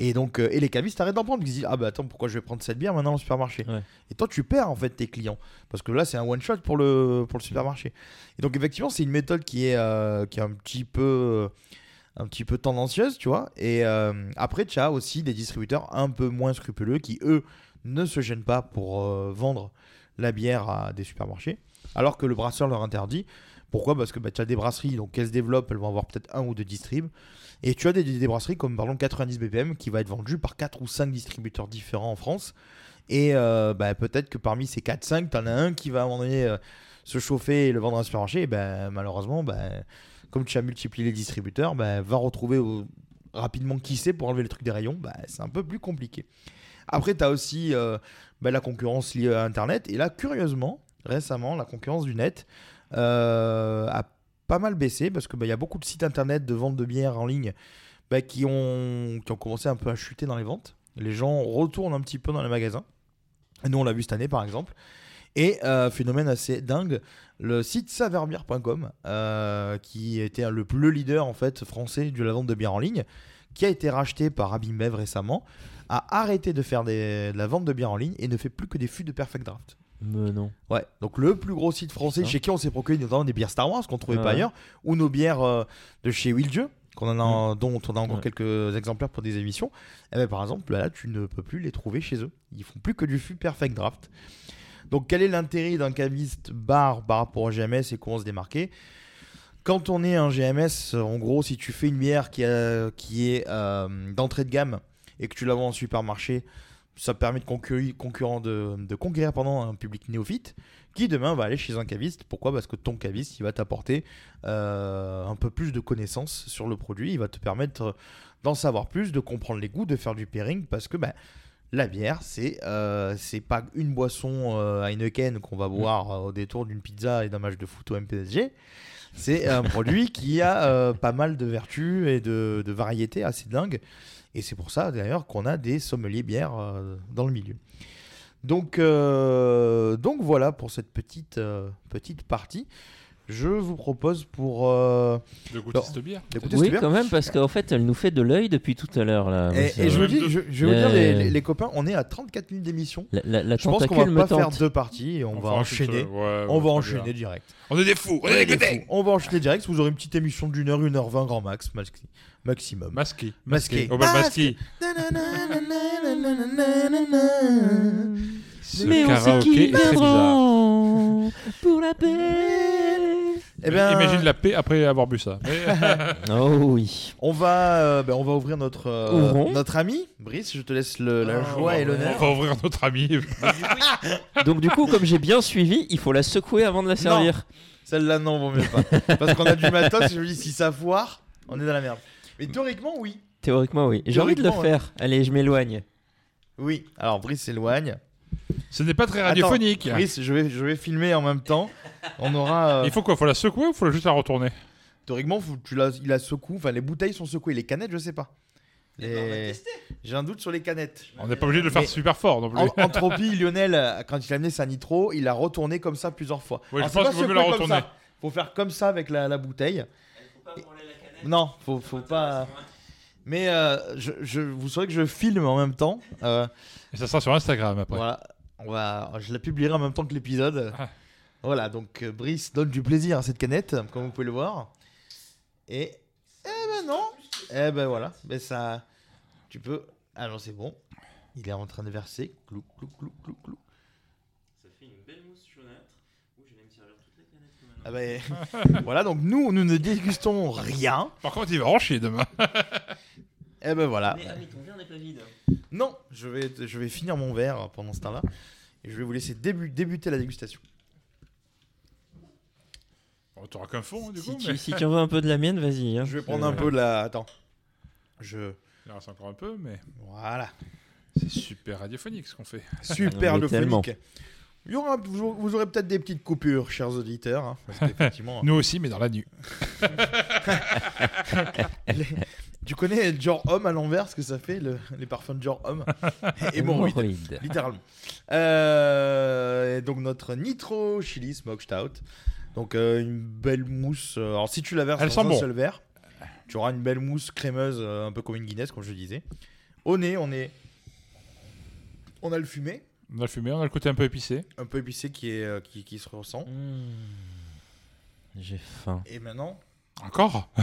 Et donc, euh, et les cavistes arrêtent d'en prendre. Ils se disent Ah, bah attends, pourquoi je vais prendre cette bière maintenant au supermarché Ouais. Et toi, tu perds en fait tes clients. Parce que là, c'est un one-shot pour le, pour le supermarché. Et donc, effectivement, c'est une méthode qui est, euh, qui est un petit peu. un petit peu tendancieuse, tu vois. Et euh, après, tu as aussi des distributeurs un peu moins scrupuleux qui, eux, ne se gênent pas pour vendre la bière à des supermarchés, alors que le brasseur leur interdit. Pourquoi? Parce que bah, tu as des brasseries, donc elles se développent, elles vont avoir peut-être un ou deux distribs. Et tu as des, brasseries comme par exemple 90 BPM qui va être vendu par 4 ou 5 distributeurs différents en France. Et euh, bah, peut-être que parmi ces 4-5, tu en as un qui va à un moment donné euh, se chauffer et le vendre à un supermarché. Et ben, malheureusement, bah, comme tu as multiplié les distributeurs, bah, va retrouver rapidement qui c'est pour enlever le truc des rayons. Bah, c'est un peu plus compliqué. Après, tu as aussi euh, bah, la concurrence liée à Internet. Et là, curieusement, récemment, la concurrence du net a pas mal baissé parce qu'il y a beaucoup de sites Internet de vente de bière en ligne bah, qui, ont, qui ont commencé un peu à chuter dans les ventes. Les gens retournent un petit peu dans les magasins. Et nous, on l'a vu cette année, par exemple. Et euh, phénomène assez dingue, le site saverbière.com, euh, qui était le, le leader en fait français de la vente de bière en ligne, qui a été racheté par Abimbev récemment, a arrêté de faire des- de la vente de bière en ligne et ne fait plus que des fûts de Perfect Draft. Mais non. Ouais, donc le plus gros site français Putain. chez qui on s'est procuré notamment des bières Star Wars qu'on trouvait Ah pas ouais. ailleurs, ou nos bières euh, de chez Will Dieu, qu'on en a, dont on a encore Ouais. quelques exemplaires pour des émissions. Et ben, par exemple, là, tu ne peux plus les trouver chez eux. Ils font plus que du fût Perfect Draft. Donc, quel est l'intérêt d'un caviste bar par rapport au GMS et comment se démarquer? Quand on est un GMS, en gros, si tu fais une bière qui, a- qui est euh, d'entrée de gamme et que tu la vends en supermarché, ça permet de concurrent de, de conquérir pendant un public néophyte qui demain va aller chez un caviste. Pourquoi? Parce que ton caviste, il va t'apporter euh, un peu plus de connaissances sur le produit. Il va te permettre d'en savoir plus, de comprendre les goûts, de faire du pairing. Parce que bah, la bière, c'est euh, c'est pas une boisson euh, Heineken qu'on va boire euh, au détour d'une pizza et d'un match de foot au MPSG. C'est un produit qui a euh, pas mal de vertus et de, variétés assez dingues. Et c'est pour ça d'ailleurs qu'on a des sommeliers bières euh, dans le milieu. Donc, euh, donc voilà pour cette petite partie. Je vous propose pour euh, De goûter Alors, cette bière. Oui, cette bière. quand même, parce qu'en fait, elle nous fait de l'œil depuis tout à l'heure. là. Et, et je vous dis, je, je vais vous dire, les, Euh, les- les copains, on est à 34 minutes d'émission. La, la- la Je pense qu'on va pas faire deux parties et on, va enchaîner. ouais, on va enchaîner bien. direct. On est des fous, on est des des fous. On va enchaîner direct. Vous aurez une petite émission d'une heure, une heure vingt grand max, maxi- maximum. Masqué. Masqué. Masqué. masqué. [laughs] Ce Mais on sait qui viendront pour la paix. Eh ben, Imagine la paix après avoir bu ça. Oh [laughs] oui. On va, euh, ben, on va ouvrir notre, euh, notre ami. Brice, je te laisse le- la On joie et l'honneur. On va ouvrir notre ami. [laughs] Donc du coup, comme j'ai bien suivi, il faut la secouer avant de la servir. Celle-là, non, vaut mieux pas. Parce qu'on a du matos, je me dis, si ça foire, on est dans la merde. Mais théoriquement, oui. Théoriquement, oui. J'ai envie de le ouais. faire. Allez, je m'éloigne. Oui. Alors, Brice s'éloigne. Ce n'est pas très Attends, radiophonique. Brice, je vais, je vais filmer en même temps. On aura. euh, Il faut quoi? Faut la secouer ou faut juste la retourner? Théoriquement, faut- tu la, il la secoue. Enfin, les bouteilles sont secouées. Les canettes, je sais pas. Les- J'ai un doute sur les canettes. On n'est pas obligé de le faire Mais- super fort non plus. En, Entropie, [laughs] Lionel, euh, quand il a amené sa nitro, il l'a retourné comme ça plusieurs fois. Oui, je pense c'est qu'il vaut pas mieux la secouer comme retourner. ça. Faut faire comme ça avec la, la bouteille. Non, faut, faut pas. Mais euh, je, je- vous saurez que je filme en même temps. Euh, Et ça sera sur Instagram après. voilà, on va, je la publierai en même temps que l'épisode. Ah. Voilà, donc euh, Brice donne du plaisir à cette canette, comme vous pouvez le voir. Et eh ben non, eh ben voilà, mais ça, tu peux. Ah non, c'est bon. Il est en train de verser. Clou, clou, clou, clou, clou. Ça fait une belle mousse jaunâtre. je vais me servir toute la canette. Ah ben, [laughs] voilà, donc nous, nous ne dégustons rien. Par contre, il va en chier demain. Eh ben voilà. Mais, ah, mais ton verre n'est pas vide. Non, je vais, je vais finir mon verre pendant ce temps-là. Et je vais vous laisser débu- débuter la dégustation. Bon, T'auras qu'un fond hein, du Si coup. tu, Mais... si tu en veux un peu de la mienne, vas-y. hein. Je vais prendre un peu de la. Attends. Je. Il en reste encore un peu, mais Voilà. c'est super radiophonique ce qu'on fait. Super [laughs] Mais tellement. Il y aura, vous, vous aurez peut-être des petites coupures, chers auditeurs. hein, parce qu'effectivement, [laughs] Nous aussi, mais dans la nuit. [laughs] les- tu connais Dior Homme à l'envers, ce que ça fait, le- les parfums de Dior Homme [laughs] Hémorroïdes. Hémorroïdes. littéralement. Euh, et donc notre Nitro Chili Smoke Stout. Donc euh, une belle mousse. euh, alors si tu la verses Elle dans sent un bon. seul verre, tu auras une belle mousse crémeuse, euh, un peu comme une Guinness, comme je disais. Au nez, on est, on a le fumé, On a le fumé, on a le côté un peu épicé. un peu épicé qui est, euh, qui, qui se ressent. Mmh. J'ai faim. Et maintenant, Encore [laughs]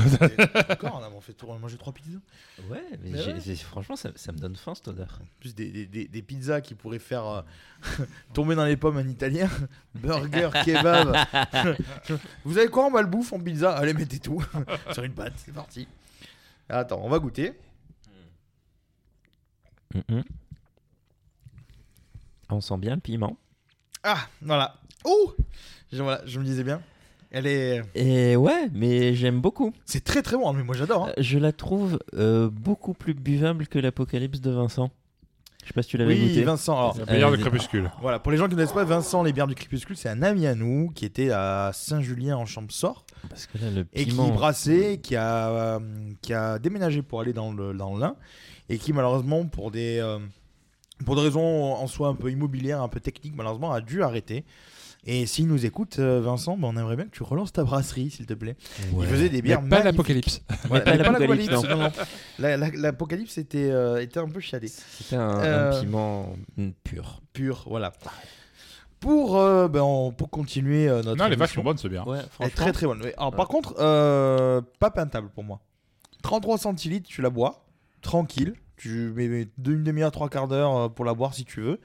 encore, on a fait tour- manger trois pizzas. Ouais, mais, ouais. franchement, ça, ça me donne faim cette odeur. En plus des, des, des- des pizzas qui pourraient faire euh, [laughs] tomber dans les pommes un italien. [laughs] Burger, kebab. Vous avez quoi en malbouffe en pizza Allez, mettez tout sur une pâte, c'est parti. Attends, on va goûter. Mhm. On sent bien le piment. Ah, voilà. Oh je, voilà, je me disais bien. Elle est. Et ouais, mais j'aime beaucoup. C'est très très bon, mais moi j'adore. hein. Je la trouve euh, beaucoup plus buvable que l'Apocalypse de Vincent. Je sais pas si tu l'avais Oui, goûté. Vincent. alors, La bière de Euh, crépuscule. voilà, pour les gens qui ne connaissent pas, Vincent, les bières du Crépuscule, c'est un ami à nous qui était à Saint-Julien en Champsort. Parce que là, le et qui brassait, qui a, euh, qui a déménagé pour aller dans le, dans l'Ain, et qui malheureusement, pour des, euh, pour des raisons en soi un peu immobilières, un peu techniques, malheureusement, a dû arrêter. Et s'il nous écoute, euh, Vincent, ben, on aimerait bien que tu relances ta brasserie, s'il te plaît. Ouais. Il faisait des Mais bières pas l'apocalypse. Pas l'Apocalypse, l'Apocalypse. La- la- était, euh, était un peu chiadé. C'était un, un Euh, piment pur. Pur, voilà. Pour, euh, ben, on- pour continuer euh, notre Non, elle est émission. vachement bonne, ce bien. Ouais, Elle est franchement. très très bonne. Mais, Alors, Par contre, euh, pas peintable pour moi. 33 centilitres, tu la bois, tranquille. Tu mets une demi-heure, trois quarts d'heure pour la boire si tu veux.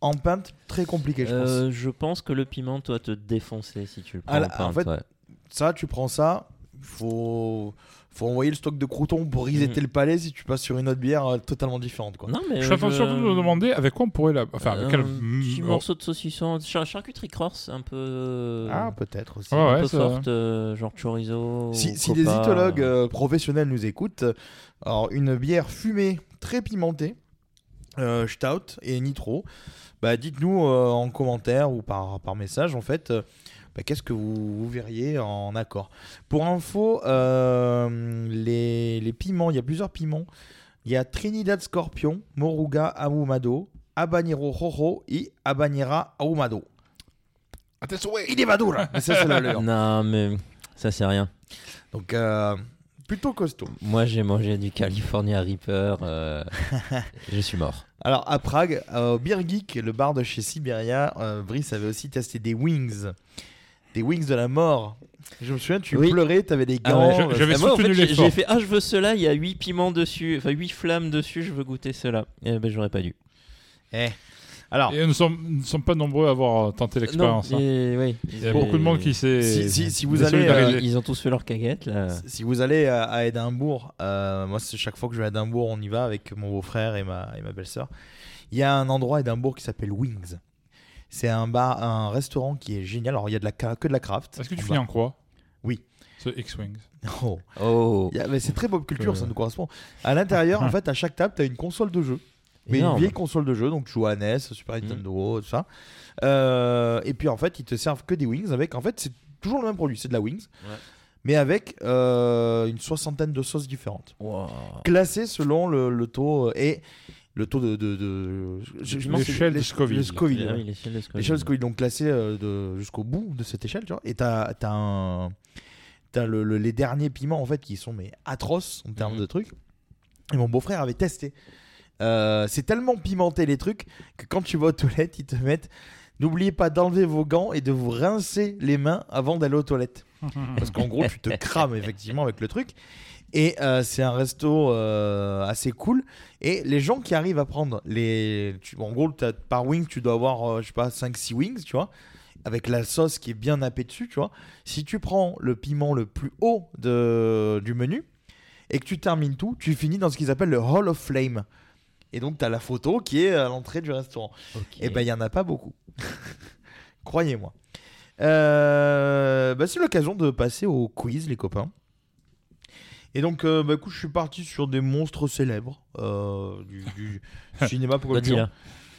En pinte, très compliqué, je pense. Euh, je pense que le piment doit te défoncer si tu le prends Ah, en pinte, en fait, ouais. Ça, tu prends ça, faut faut envoyer le stock de croutons pour resetter le palais si tu passes sur une autre bière euh, totalement différente. Quoi. Non, mais Je suis en train surtout de me demander avec quoi on pourrait la. Enfin, avec quel. Un petit Mm, morceau de saucisson, char- charcuterie corse, un peu. Ah, peut-être aussi. Ouais, un ouais, peu forte, euh, genre chorizo. Si, si des euh, professionnels nous écoutent, alors une bière fumée très pimentée, euh, stout et nitro, bah dites-nous euh, en commentaire ou par, par message en fait. euh, bah, Qu'est-ce que vous, vous verriez en accord Pour info, euh, les, les piments, il y a plusieurs piments. Il y a Trinidad Scorpion, Moruga Ahumado, Habanero Rojo et Habanera Ahumado. Il est madura Mais ça, c'est la [laughs] leur. Non, mais ça, c'est rien. Donc, euh, plutôt costaud. Moi, j'ai mangé du California Reaper. euh, [laughs] je suis mort. Alors à Prague, euh, au Beer Geek, le bar de chez Siberia, euh, Brice avait aussi testé des wings. Des wings de la mort. Je me souviens, tu Oui. pleurais, t'avais des Ah gants. ouais, je- euh, Ah, moi, en soutenu fait, j'ai- l'effort. J'ai fait Ah, je veux cela. Il y a 8 piments dessus. Enfin, 8 flammes dessus. Je veux goûter cela. Eh ben, j'aurais pas dû. eh. Alors, Et nous ne sommes, nous ne sommes pas nombreux à avoir tenté l'expérience. Hein. oui. Il y a beaucoup de monde qui s'est. Si- si- si vous allez. Euh, Ils ont tous fait leur caguette là. si vous allez à, à Édimbourg, euh, moi c'est chaque fois que je vais à Édimbourg, on y va avec mon beau-frère et ma, et ma belle-sœur. Il y a un endroit à Édimbourg qui s'appelle Wings. C'est un bar, un restaurant qui est génial. Alors il y a de la, que de la craft. Est-ce que tu finis en quoi? Oui. Ce X-Wings. Oh. Oh. A- mais c'est très pop culture, Euh. ça nous correspond. À l'intérieur, en [laughs] fait, à chaque table, tu as une console de jeu. Mais Énorme. une vieille console de jeu, donc tu joues à NES, Super Nintendo, tout ça. Euh, et puis en fait, ils te servent que des wings avec. En fait, c'est toujours le même produit, c'est de la wings, Ouais. mais avec euh, une soixantaine de sauces différentes, Wow. classées selon le, le taux euh, et le taux de. de, de- je- L'échelle les- de Scoville. Ah ouais. l'échelle de Scoville. L'échelle Scoville, donc classée euh, de, jusqu'au bout de cette échelle, tu vois. Et t'as as un. T'as le, le- les derniers piments, en fait, qui sont mais atroces en termes Mhm. de trucs. Et mon beau-frère avait testé. Euh, c'est tellement pimenté les trucs que quand tu vas aux toilettes, ils te mettent. N'oubliez pas d'enlever vos gants et de vous rincer les mains avant d'aller aux toilettes. [laughs] Parce qu'en gros, tu te crames effectivement avec le truc. Et euh, c'est un resto euh, assez cool. Et les gens qui arrivent à prendre les. tu- en gros, t'as- par wing, tu dois avoir, je sais pas, 5-6 wings, tu vois. Avec la sauce qui est bien nappée dessus, tu vois. Si tu prends le piment le plus haut de, du menu et que tu termines tout, tu finis dans ce qu'ils appellent le Hall of Flame. Et donc, tu as la photo qui est à l'entrée du restaurant. Et ben, il n'y en a pas beaucoup. [laughs] Croyez-moi. Euh, bah, c'est l'occasion de passer au quiz, les copains. Et donc, euh, bah, écoute, je suis parti sur des monstres célèbres euh, du, du [laughs] cinéma pour Godzilla.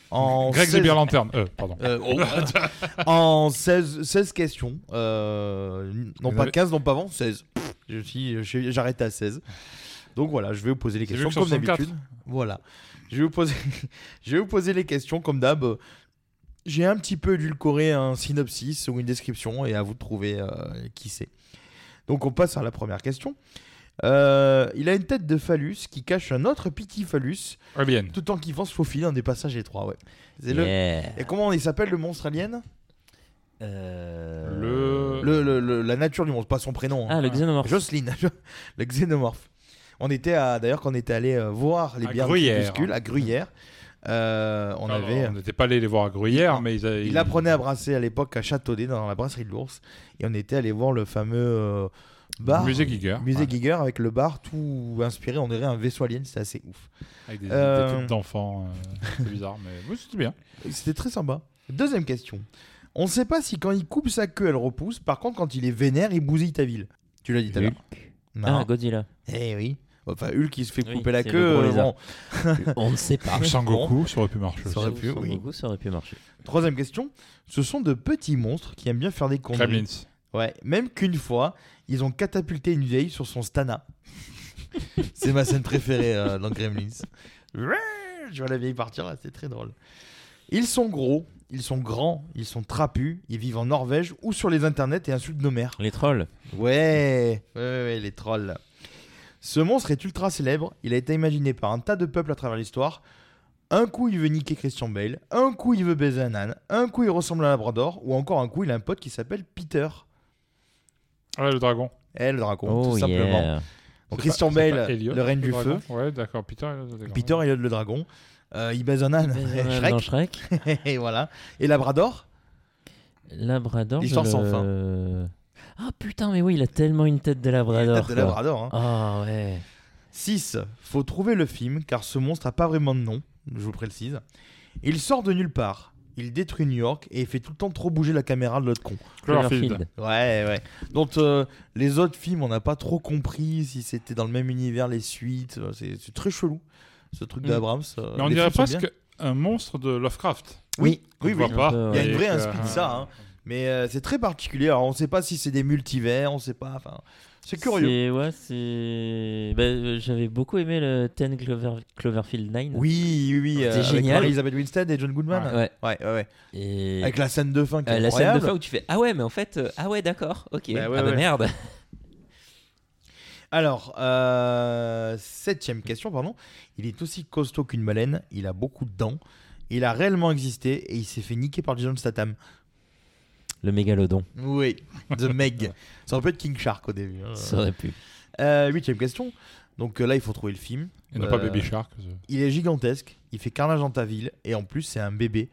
En Greg 16 Zebir Lanterne. Euh, pardon. oh, [laughs] en 16, 16 questions. Non pas avez- 15, non pas 20, 16. Pff, Je suis, je- j'arrête à 16. Donc voilà, je vais vous poser les questions comme 64. d'habitude. Voilà. Je vais vous poser, [laughs] je vais vous poser les questions comme d'hab. J'ai un petit peu édulcoré un synopsis ou une description et à vous de trouver euh, qui c'est. Donc on passe à la première question. Euh, il a une tête de phallus qui cache un autre petit phallus Alien. tout en kiffant se faufiler dans des passages étroits. Ouais. C'est le... Yeah. Et comment il s'appelle le monstre alien? Euh, Le- le, le- le- La nature du monstre, pas son prénom. hein. Ah, le xénomorphe. Jocelyne, [laughs] le xénomorphe. On était à, d'ailleurs quand on était allé euh, voir les À bières de Gruyère. Crépuscule, à Gruyère. euh, on Alors, avait, On n'était pas allé les voir à Gruyère, mais ils, a- il ils- apprenait à brasser à l'époque à Châteaudet dans la brasserie de l'ours, et on était allé voir le fameux euh, bar, Musée Giger. musée Ouais. Giger avec le bar tout inspiré, on dirait un vaisseau alien, c'était assez ouf. Avec des, Euh, des d'enfants. euh, c'est bizarre, mais oui, c'était bien. [laughs] C'était très sympa. Deuxième question. On ne sait pas si quand il coupe sa queue, elle repousse. Par contre, quand il est vénère, il bousille ta ville. Tu l'as dit tout à l'heure. Non. Ah, Godzilla. Eh oui. Enfin, Hulk qui se fait Oui, couper la queue. euh, bon. [laughs] On ne sait pas. Sangoku, ça aurait pu marcher. Ça aurait aussi. pu, Son oui. Goku, ça aurait pu marcher. Troisième question. Ce sont de petits monstres qui aiment bien faire des conneries. Kremlins. Ouais. Même qu'une fois, ils ont catapulté une vieille sur son stana. [laughs] C'est ma scène préférée euh, dans Gremlins. Je vois la vieille partir là, c'est très drôle. Ils sont gros, ils sont grands, ils sont trapus, ils vivent en Norvège ou sur les internets et insultent nos mères. Les trolls. Ouais, ouais, ouais, les trolls. Ce monstre est ultra célèbre. Il a été imaginé par un tas de peuples à travers l'histoire. Un coup, il veut niquer Christian Bale. Un coup, il veut baiser un âne. Un coup, il ressemble à un Labrador. Ou encore un coup, il a un pote qui s'appelle Peter. Ah, le dragon. Eh, le dragon, Oh tout simplement. Donc, Christian pas- Bale, Elliot, le règne du dragon feu. Ouais, d'accord. Peter, Elliot. Peter, Elliot, le dragon. Euh, il baise un âne. [laughs] Shrek. Shrek. [laughs] Et voilà. Et Labrador? Labrador. L'histoire je sans le- fin. Ah putain, mais oui, il a tellement une tête de labrador. Tête de quoi. Labrador. hein. Ah ouais. 6. Faut trouver le film car ce monstre a pas vraiment de nom. Je vous précise. Il sort de nulle part. Il détruit New York et il fait tout le temps trop bouger la caméra de l'autre con. Cloverfield. Ouais, ouais. Donc euh, les autres films, on n'a pas trop compris si c'était dans le même univers, les suites. Euh, C'est très chelou, ce truc Mm. d'Abrams. euh, Mais on dirait presque un monstre de Lovecraft. Oui, oui, voit oui. pas. Il y a une vraie que- inspi de ça. hein. Mais euh, c'est très particulier. Alors on sait pas si c'est des multivers, on sait pas. Enfin, c'est curieux. C'est- Ouais, c'est. bah, J'avais beaucoup aimé le 10 Clover... Cloverfield 9. Oui, oui, oui. C'est euh, avec génial. Marie-Elisabeth Winstead et John Goodman. Ouais. Ouais, ouais, ouais. Et... Avec la scène de fin qui est Euh, la scène de fin où tu fais Ah ouais, mais en fait, euh, ah ouais, d'accord, ok. Bah ouais, ah bah merde. [laughs] Alors, euh, septième question, pardon. Il est aussi costaud qu'une baleine, il a beaucoup de dents, il a réellement existé et il s'est fait niquer par Jason Statham. Le mégalodon, Oui, The Meg. Ça aurait pu être King Shark au début. hein. ça aurait pu. Euh, huitième question. Donc euh, là, il faut trouver le film. Et non pas Euh, Baby Shark. euh. Il est gigantesque, il fait carnage dans ta ville et en plus, c'est un bébé.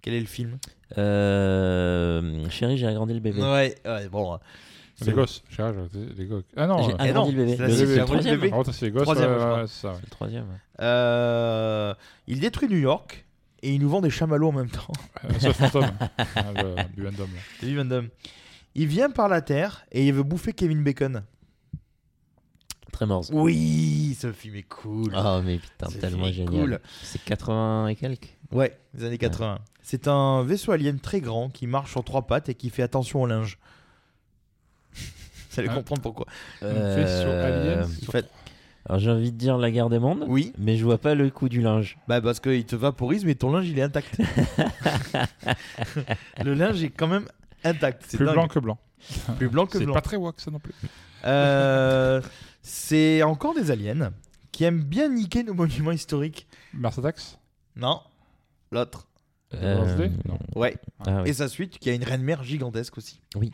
Quel est le film? Euh... Chérie, j'ai agrandi le bébé. Ouais, ouais, bon. Les gosses. Je sais pas, j'ai- les gosses. Ah non. J'ai euh, Eh agrandi non, le bébé. c'est la Le- suite, le j'ai agrandi le troisième. bébé. Ah, c'est les gosses. Troisième, ouais, je crois. ouais, c'est ça, ouais. C'est le troisième. ouais. Euh, il détruit New York et il nous vend des chamallows en même temps. Euh, [laughs] fantôme. Ah. C'est lui, Van Damme. Il vient par la Terre et il veut bouffer Kevin Bacon. Tremors. Oui, ce film est cool. Oh, mais putain, Ce tellement film est génial. cool. C'est 80 et quelques. Ouais, les années 80. C'est un vaisseau alien très grand qui marche sur trois pattes et qui fait attention au linge. [laughs] Vous allez Hein comprendre pourquoi. Un vaisseau Euh, alien Il sur- fait- Alors j'ai envie de dire la guerre des mondes, Oui, mais je vois pas le coup du linge. bah parce qu'il te vaporise, mais ton linge il est intact. [laughs] Le linge est quand même intact. C'est Plus dingue. blanc que blanc. Plus blanc que C'est blanc. pas très wack ça non plus. Euh, c'est encore des aliens qui aiment bien niquer nos monuments historiques. Mars Attacks Non, l'autre. Independence Day Non. Ouais. Ah oui. Et sa suite, qui a une reine mère gigantesque aussi. Oui.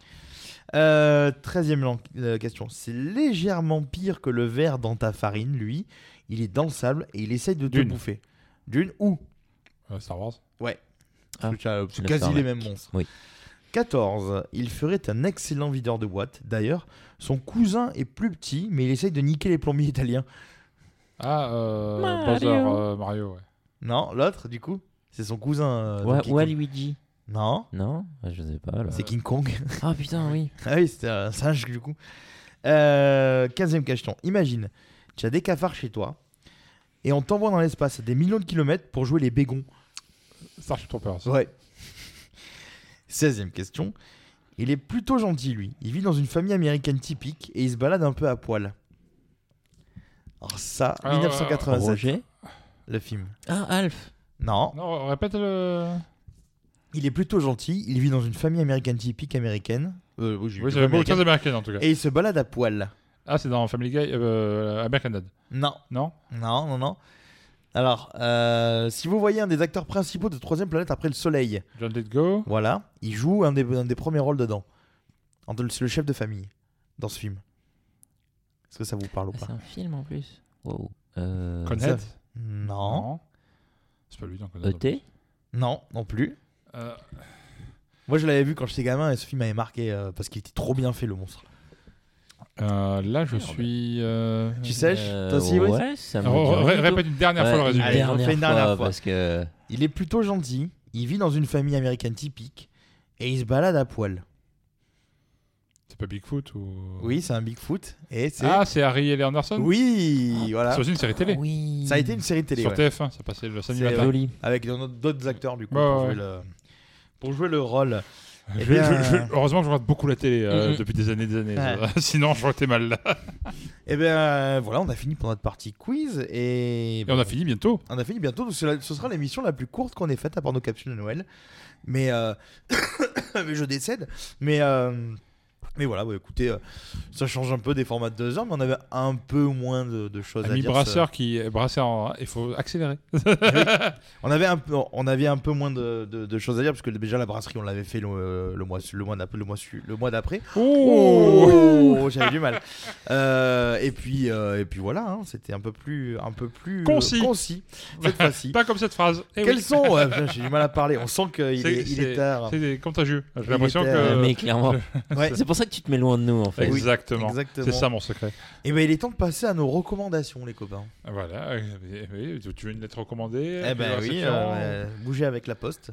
Euh, treizième euh, question. C'est légèrement pire que le verre dans ta farine, lui. Il est dans le sable et il essaye de te Dune. bouffer. D'une ou? Euh, Star Wars. Ah, C'est quasi Star, les ouais. mêmes monstres. Oui. 14. Il ferait un excellent videur de boîte. D'ailleurs, son cousin est plus petit, mais il essaye de niquer les plombiers italiens. Ah, euh, Mario. Bowser, euh, Mario, ouais. Non, l'autre, du coup, c'est son cousin. euh, Donkey Kong. Waluigi. Non, Non Je sais pas. là. c'est King Kong. Ah putain, oui. [laughs] Ah oui, c'était un singe du coup. Euh, 15e question. Imagine, tu as des cafards chez toi et on t'envoie dans l'espace à des millions de kilomètres pour jouer les bégons. Starship Troopers. Ouais. [laughs] 16e question. Il est plutôt gentil lui. Il vit dans une famille américaine typique et il se balade un peu à poil. Alors ça, Ah, 1987, Roger. le film. Ah, Alf. Non, Non, répète le. Il est plutôt gentil. Il vit dans une famille américaine typique américaine. Euh, oui, j'ai Oui, c'est beaucoup américaine. en tout cas. Et il se balade à poil. Ah, c'est dans Family Guy, euh, American Dad. Non, Non? Non, non, non. Alors, euh, si vous voyez un des acteurs principaux de Troisième Planète après le Soleil, John Let Go. voilà, il joue un des, un des premiers rôles dedans. C'est le chef de famille dans ce film. Est-ce que ça vous parle ou Ah, pas c'est un film en plus. Wow. Euh... Conhead. Non. C'est pas lui, non. Conhead. ET Non, non plus. Euh, Moi, je l'avais vu quand j'étais gamin et ce film m'avait marqué euh, parce qu'il était trop bien fait, le monstre. euh, là, je suis. euh, Tu sèches Euh, Toi aussi, oui Ouais, ça ré- du répète une dernière fois le Ouais, résumé. Allez, dernière, refais une fois, dernière fois. parce que Il est plutôt gentil, il vit dans une famille américaine typique et il se balade à poil. C'est pas Bigfoot ou? Oui, c'est un Bigfoot. Et c'est. Ah, c'est Harry L. Anderson? Oui, voilà. C'est aussi une série télé. oui. Ça a été une série télé. Sur ouais. TF1, ça passait le samedi C'est matin. joli. avec d'autres d'autres acteurs du coup Ouais, pour, ouais. jouer le, pour jouer le rôle. Eh Je- bien- je- je- heureusement que je regarde beaucoup la télé euh, Mhm. depuis des années des années. Ouais. [laughs] Sinon, j'aurais été mal là. [laughs] Et bien euh, voilà, on a fini pour notre partie quiz et, Et on a fini bientôt. on a fini bientôt. Donc, la- ce sera l'émission la plus courte qu'on ait faite à part nos capsules de Noël. Mais, euh, [coughs] mais je décède. Mais euh, Mais voilà, bah, écoutez, euh, ça change un peu des formats de 2 heures, mais on avait un peu moins de, de choses à dire. Brasseur qui Brasseur, en- il faut accélérer. On avait un peu, on avait un peu moins de, de- de choses à dire parce que déjà la brasserie, on l'avait fait le, le mois, le mois d'après, le mois, su- le mois d'après. Oh, j'avais du mal. Euh, et puis, euh, et puis voilà, hein, c'était un peu plus, un peu plus euh, Concis. concis cette [laughs] fois-ci. Pas comme cette phrase. Eh Quels oui. sont J'ai du mal à parler. On sent qu'il C'est- est, il est tard. C'est contagieux. J'ai l'impression que. euh, mais clairement. Ouais. C'est pour ça que tu te mets loin de nous en fait. Oui, Exactement. C'est ça mon secret. Et ben il est temps de passer à nos recommandations, les copains. Voilà. euh, oui, tu- tu veux une lettre recommandée Eh ben oui, euh, bougez avec la poste.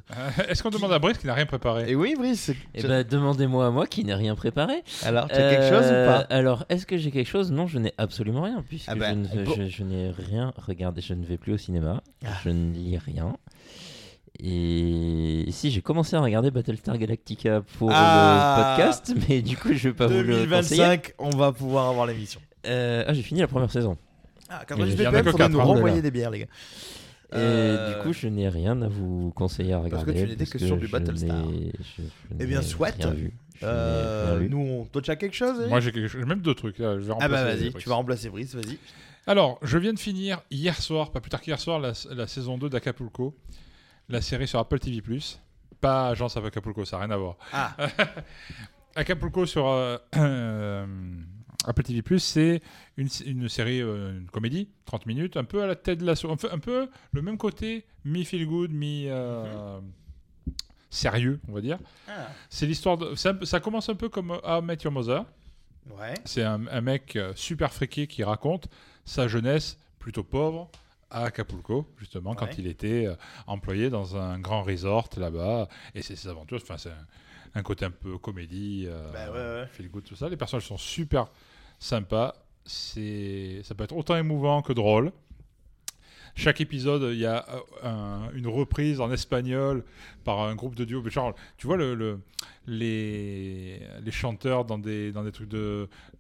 Est-ce qu'on demande à Brice qui n'a rien préparé Et oui, Brice. Eh ben, demandez-moi à moi qui n'ai rien préparé. Alors, tu as quelque chose ou Euh, pas Alors, est-ce que j'ai quelque chose? Non, je n'ai absolument rien, puisque Ah ben, je n'ai rien regardé. Je ne vais plus au cinéma. Ah. Je ne lis rien. Et si j'ai commencé à regarder Battlestar Galactica pour Ah. le podcast, [laughs] mais du coup je vais pas vous le conseiller. 2025, on va pouvoir avoir l'émission. Euh, ah, j'ai fini la première saison. Ah, que faudrait quatre, nous hein. renvoyer des bières, les gars. Et Euh, du coup, je n'ai rien à vous conseiller à Parce regarder. que tu n'étais que sur du je Battlestar. je- je Eh bien, soit. Je Euh, nous, on... toi, tu as quelque chose Moi j'ai quelque même deux trucs. là, je vais Ah bah vas-y, tu vas remplacer Brice, vas-y. Alors, je viens de finir hier soir, pas plus tard qu'hier soir, la, la saison 2 d'Acapulco, la série sur Apple TV+. Pas Agence avec Acapulco, ça n'a rien à voir. Ah. [laughs] Acapulco sur euh, euh, Apple TV+, c'est une, une série, euh, une comédie, 30 minutes, un peu à la tête de la... Un peu, un peu le même côté, mi-feel good, mi... euh, sérieux, on va dire. Ah. C'est l'histoire de... ça commence un peu comme I Met Your Mother. Ouais. C'est un, un mec super friqué qui raconte sa jeunesse plutôt pauvre à Acapulco, justement, quand il était euh, employé dans un grand resort là-bas. Et c'est ses aventures. Enfin, c'est un, un côté un peu comédie, Bah ouais, ouais. feel good, tout ça. Les personnages sont super sympas. C'est, ça peut être autant émouvant que drôle. Chaque épisode, il y a euh, un- une reprise en espagnol par un groupe de duo. Mais Genre, tu vois le, le- les, les chanteurs dans des, dans des trucs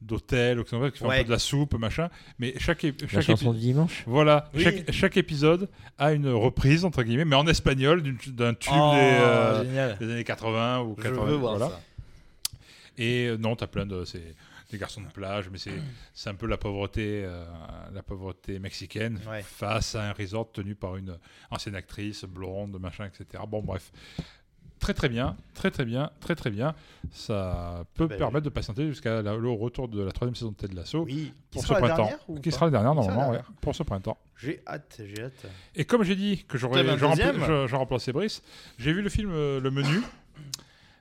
d'hôtel qui font un peu de la soupe, machin. Mais chaque, La chaque chanson du dimanche Voilà, Oui. chaque, chaque épisode a une reprise, entre guillemets, mais en espagnol d'un tube Oh, des, euh, des années 80 ou Je 80. veux voir voilà. ça. Et euh, non, t'as plein de. C'est des garçons de plage, mais c'est c'est un peu la pauvreté, euh, la pauvreté mexicaine Ouais. face à un resort tenu par une ancienne actrice blonde, machin, etc. Bon, bref. Très très bien, très très bien, très très bien. Ça peut Bah, permettre de patienter jusqu'à le retour de la troisième saison de Ted Lasso Oui, pour ce la printemps. dernière qui sera la dernière normalement, ouais, pour ce printemps. J'ai hâte, j'ai hâte. Et comme j'ai dit que j'aurais T'avais un je rempla- deuxième je- je remplaçais Brice, j'ai vu le film euh, Le Menu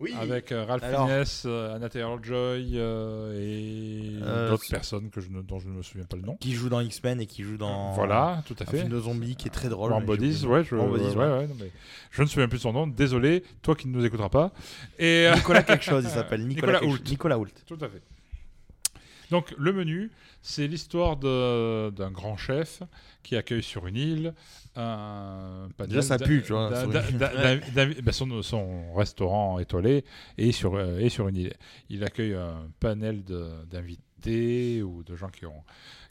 Oui. avec euh, Ralph Alors. Fiennes, euh, Anna Taylor-Joy euh, et Euh, d'autres personnes que je ne- dont je ne me souviens pas le nom. Qui joue dans X-Men et qui joue dans. Voilà, tout à Un fait. film de zombies qui est très drôle. Warm Bodies, ouais, je, Bodies, ouais, ouais. ouais, non, mais je ne me souviens plus de son nom. Désolé, toi qui ne nous écouteras pas. Et Nicolas quelque chose, il s'appelle [laughs] Nicolas, Nicolas Hoult. Nicolas Hoult. Tout à fait. Donc, le menu, c'est l'histoire de- d'un grand chef qui accueille sur une île un panel Déjà, ça pue, tu vois, ben, son, son restaurant étoilé est sur, euh, est sur une île. Il accueille un panel d'invités ou de gens qui ont,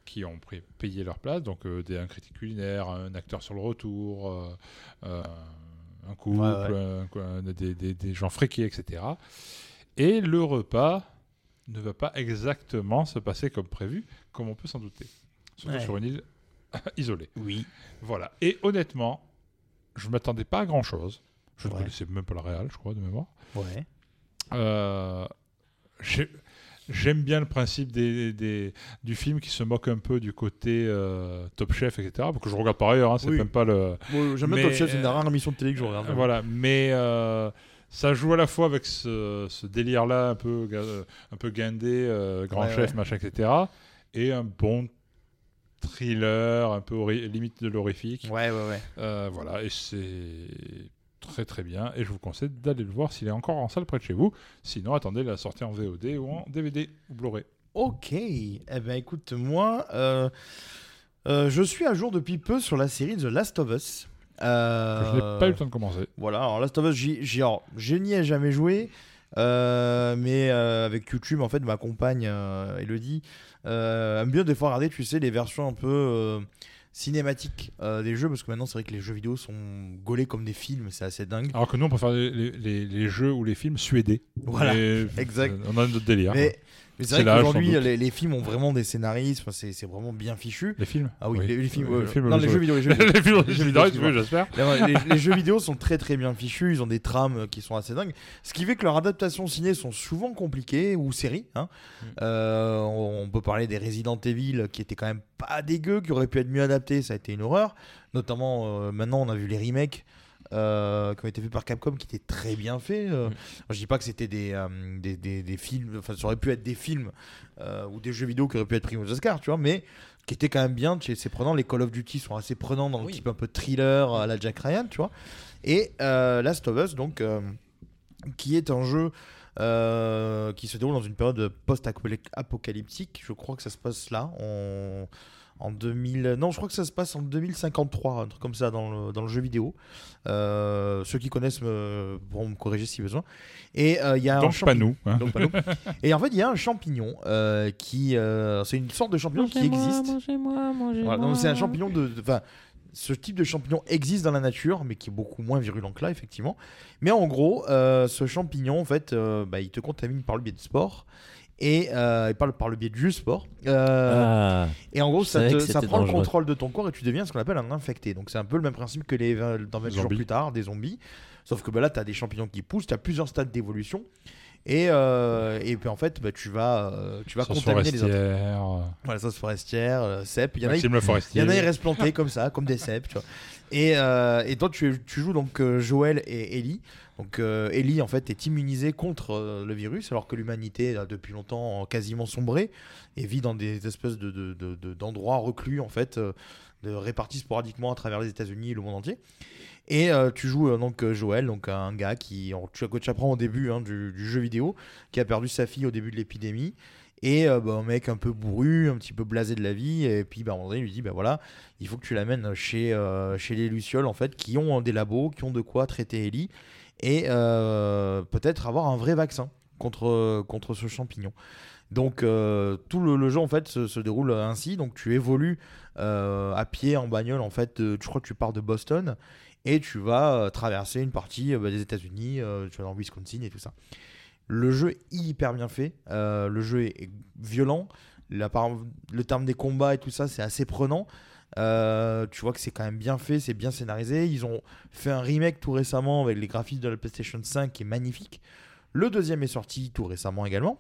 qui ont pris- payé leur place, donc euh, des, un critique culinaire, un acteur sur le retour, euh, euh, un couple, Ouais, un- un- des, des- des gens friqués, etc. Et le repas ne va pas exactement se passer comme prévu, comme on peut s'en douter. Surtout Ouais. sur une île [laughs] isolée. Oui. Voilà. Et honnêtement, je ne m'attendais pas à grand-chose. Je ne Ouais. connaissais même pas le Real, je crois, de mémoire. Ouais. Euh, j'ai- J'aime bien le principe des, des- du film qui se moque un peu du côté euh, Top Chef, etc. Parce que je regarde par ailleurs, hein, c'est Oui. même pas le. Bon, J'aime bien Top Chef, c'est une euh, rare émission de télé que je regarde. Voilà, mais euh, ça joue à la fois avec ce, ce délire-là un peu, un peu guindé, grand Ouais, chef, ouais. machin, etc. Et un bon thriller, un peu limite de l'horrifique. Ouais, ouais, ouais. Euh, voilà, et c'est très très bien. Et je vous conseille d'aller le voir s'il est encore en salle près de chez vous. Sinon, attendez la sortie en VOD ou en DVD ou Blu-ray. Ok. Eh ben écoute, moi, euh, euh, je suis à jour depuis peu sur la série The Last of Us. Je n'ai pas eu le temps de commencer. Voilà, alors Last of Us, j'y- j'y- alors, je n'y ai jamais joué, euh, mais euh, avec YouTube, en fait, ma compagne, euh, Elodie, aime bien des fois regarder, tu sais, les versions un peu. cinématique euh, des jeux parce que maintenant c'est vrai que les jeux vidéo sont gaulés comme des films, c'est assez dingue. Alors que nous, on préfère les, les- jeux ou les films suédés. Voilà, [laughs] exact. On a notre délire. Mais, mais C'est vrai qu'aujourd'hui, les, les films ont vraiment des scénaristes, c'est c'est vraiment bien fichu. Les films Ah oui, Les, les films, Les ouais. films, non, les les jeux- vidéo, les jeux [laughs] vidéo. les Les jeux les vidéo, j'espère. les, les- les jeux vidéo sont très très bien fichus, ils ont des trames qui sont assez dingues, ce qui fait que leurs adaptations ciné sont souvent compliquées ou séries. hein. Euh, on on peut parler des Resident Evil qui étaient quand même pas dégueux, qui auraient pu être mieux adaptés, ça a été une horreur. Notamment euh, maintenant on a vu les remakes. Euh, qui ont été faits par Capcom qui étaient très bien faits. Euh, Je dis pas que c'était des, euh, des, des- des films, enfin ça aurait pu être des films euh, ou des jeux vidéo qui auraient pu être pris aux Oscars, tu vois, mais qui étaient quand même bien, c'est prenant. Les Call of Duty sont assez prenants dans le type un peu thriller à la Jack Ryan, tu vois. Et Last of Us, donc, qui est un jeu qui se déroule dans une période post-apocalyptique. Je crois que ça se passe là, en 2000. Non, je crois que ça se passe en 2053, un truc comme ça dans le, dans le jeu vidéo. Euh, ceux qui connaissent me, pourront me corriger si besoin. Et euh, il y a un Donc pas champignon- nous, hein. Donc pas nous. Et en fait, il y a un champignon euh, qui. euh, c'est une sorte de champignon qui existe. Mangez-moi, mangez-moi. Voilà, donc c'est un champignon de. ce type de champignon existe dans la nature, mais qui est beaucoup moins virulent que là, effectivement. Mais en gros, euh, ce champignon, en fait, euh, bah, il te contamine par le biais de sport. Et euh, il parle par le biais du sport. Euh, Ah, et en gros, ça, te- prend le contrôle de ton corps et tu deviens ce qu'on appelle un infecté. Donc c'est un peu le même principe que les 20 dans 20 jours Zombies. plus tard, des zombies. Sauf que bah, là, tu as des champignons qui poussent, tu as plusieurs stades d'évolution. Et, euh, et puis en fait, bah, tu vas, tu vas contaminer les autres. Voilà, sauce forestière, cèpe. Il y en a, il y en a, ils restent plantés comme ça, comme des cèpes, tu vois. Et, et toi, tu, tu joues donc Joël et Ellie. Donc euh, Ellie, en fait, est immunisée contre euh, le virus, alors que l'humanité a depuis longtemps quasiment sombré et vit dans des espèces de, de- de- de- d'endroits reclus, en fait, euh, répartis sporadiquement à travers les États-Unis et le monde entier. Et tu joues donc Joël, donc un gars qui, on- tu, apprends au début hein, du, jeu vidéo, qui a perdu sa fille au début de l'épidémie. Et bah, un mec un peu bourru, un petit peu blasé de la vie. Et puis bah, il lui dit bah voilà, il faut que tu l'amènes chez, chez les Lucioles, en fait, qui ont des labos, qui ont de quoi traiter Ellie. Et euh, peut-être avoir un vrai vaccin contre, contre ce champignon. Donc euh, tout le, jeu en fait se, se déroule ainsi. Donc tu évolues euh, à pied en bagnole en fait. je crois que tu pars de Boston et tu vas traverser une partie bah, des États-Unis. tu vas dans Wisconsin et tout ça. Le jeu est hyper bien fait. le jeu est, violent. Le terme des combats et tout ça, c'est assez prenant. Euh, tu vois que c'est quand même bien fait, c'est bien scénarisé. Ils ont fait un remake tout récemment avec les graphismes de la PlayStation 5 qui est magnifique. Le deuxième est sorti tout récemment également.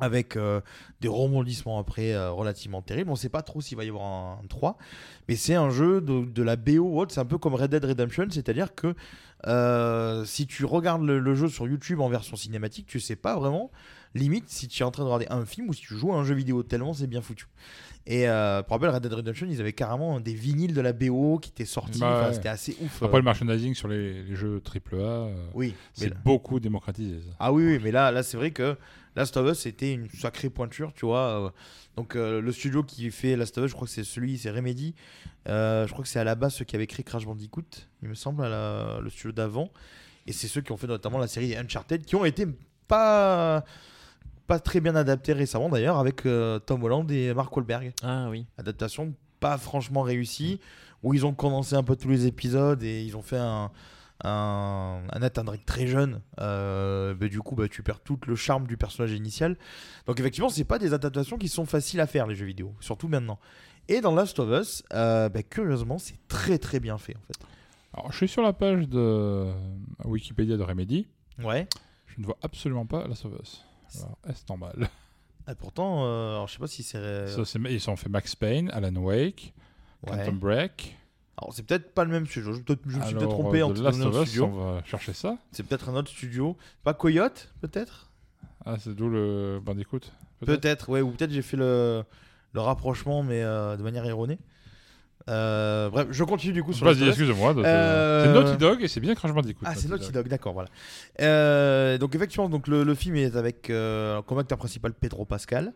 Avec euh, des rebondissements après euh, relativement terribles. On ne sait pas trop s'il va y avoir un, un 3. Mais c'est un jeu de, de la BO ou autre. C'est un peu comme Red Dead Redemption. C'est-à-dire que euh, si tu regardes le, le jeu sur YouTube en version cinématique, tu sais pas vraiment limite si tu es en train de regarder un film ou si tu joues à un jeu vidéo tellement c'est bien foutu. Et pour rappel, Red Dead Redemption, ils avaient carrément des vinyles de la BO qui étaient sortis. Bah Enfin. C'était assez ouf. Après le merchandising sur les, les jeux AAA, Oui, c'est beaucoup démocratisé. ça. Ah oui, oui, mais là, là c'est vrai que Last of Us c'était une sacrée pointure, tu vois. euh. Donc euh, le studio qui fait Last of Us, je crois que c'est celui, c'est Remedy. Euh, je crois que c'est à la base ceux qui avaient créé Crash Bandicoot, il me semble, à la- le studio d'avant. Et c'est ceux qui ont fait notamment la série Uncharted, qui ont été pas pas très bien adaptés récemment d'ailleurs avec euh, Tom Holland et Mark Wahlberg. Ah oui. Adaptation pas franchement réussie, où ils ont condensé un peu tous les épisodes et ils ont fait un, un, un très jeune. Euh, bah, du coup, bah, tu perds tout le charme du personnage initial. Donc effectivement, c'est pas des adaptations qui sont faciles à faire les jeux vidéo, surtout maintenant. Et dans Last of Us, euh, bah, curieusement, c'est très très bien fait en fait. Alors, je suis sur la page de Wikipédia de Remedy. Ouais. Je ne vois absolument pas Last of Us. Alors, est-ce normal Et pourtant, euh, alors, je sais pas si c'est. Ça, c'est- Ils ont fait Max Payne, Alan Wake, Ouais. Quantum Break. Alors c'est peut-être pas le même studio. Je, me suis peut-être trompé euh, en te Last of Us, studio. on va chercher ça. C'est peut-être un autre studio. Pas Coyote, peut-être? Ah, c'est d'où le Bandicoot Peut-être, ouais, ou peut-être j'ai fait le, le rapprochement, mais euh, de manière erronée. Euh, bref, je continue du coup sur Vas-y, excuse-moi, Euh, c'est Naughty Dog et c'est bien Crash Bandicoot. Ah, c'est Naughty Dog, d'accord, voilà. Euh, donc effectivement, donc le, le film est avec comme acteur principal Pedro Pascal.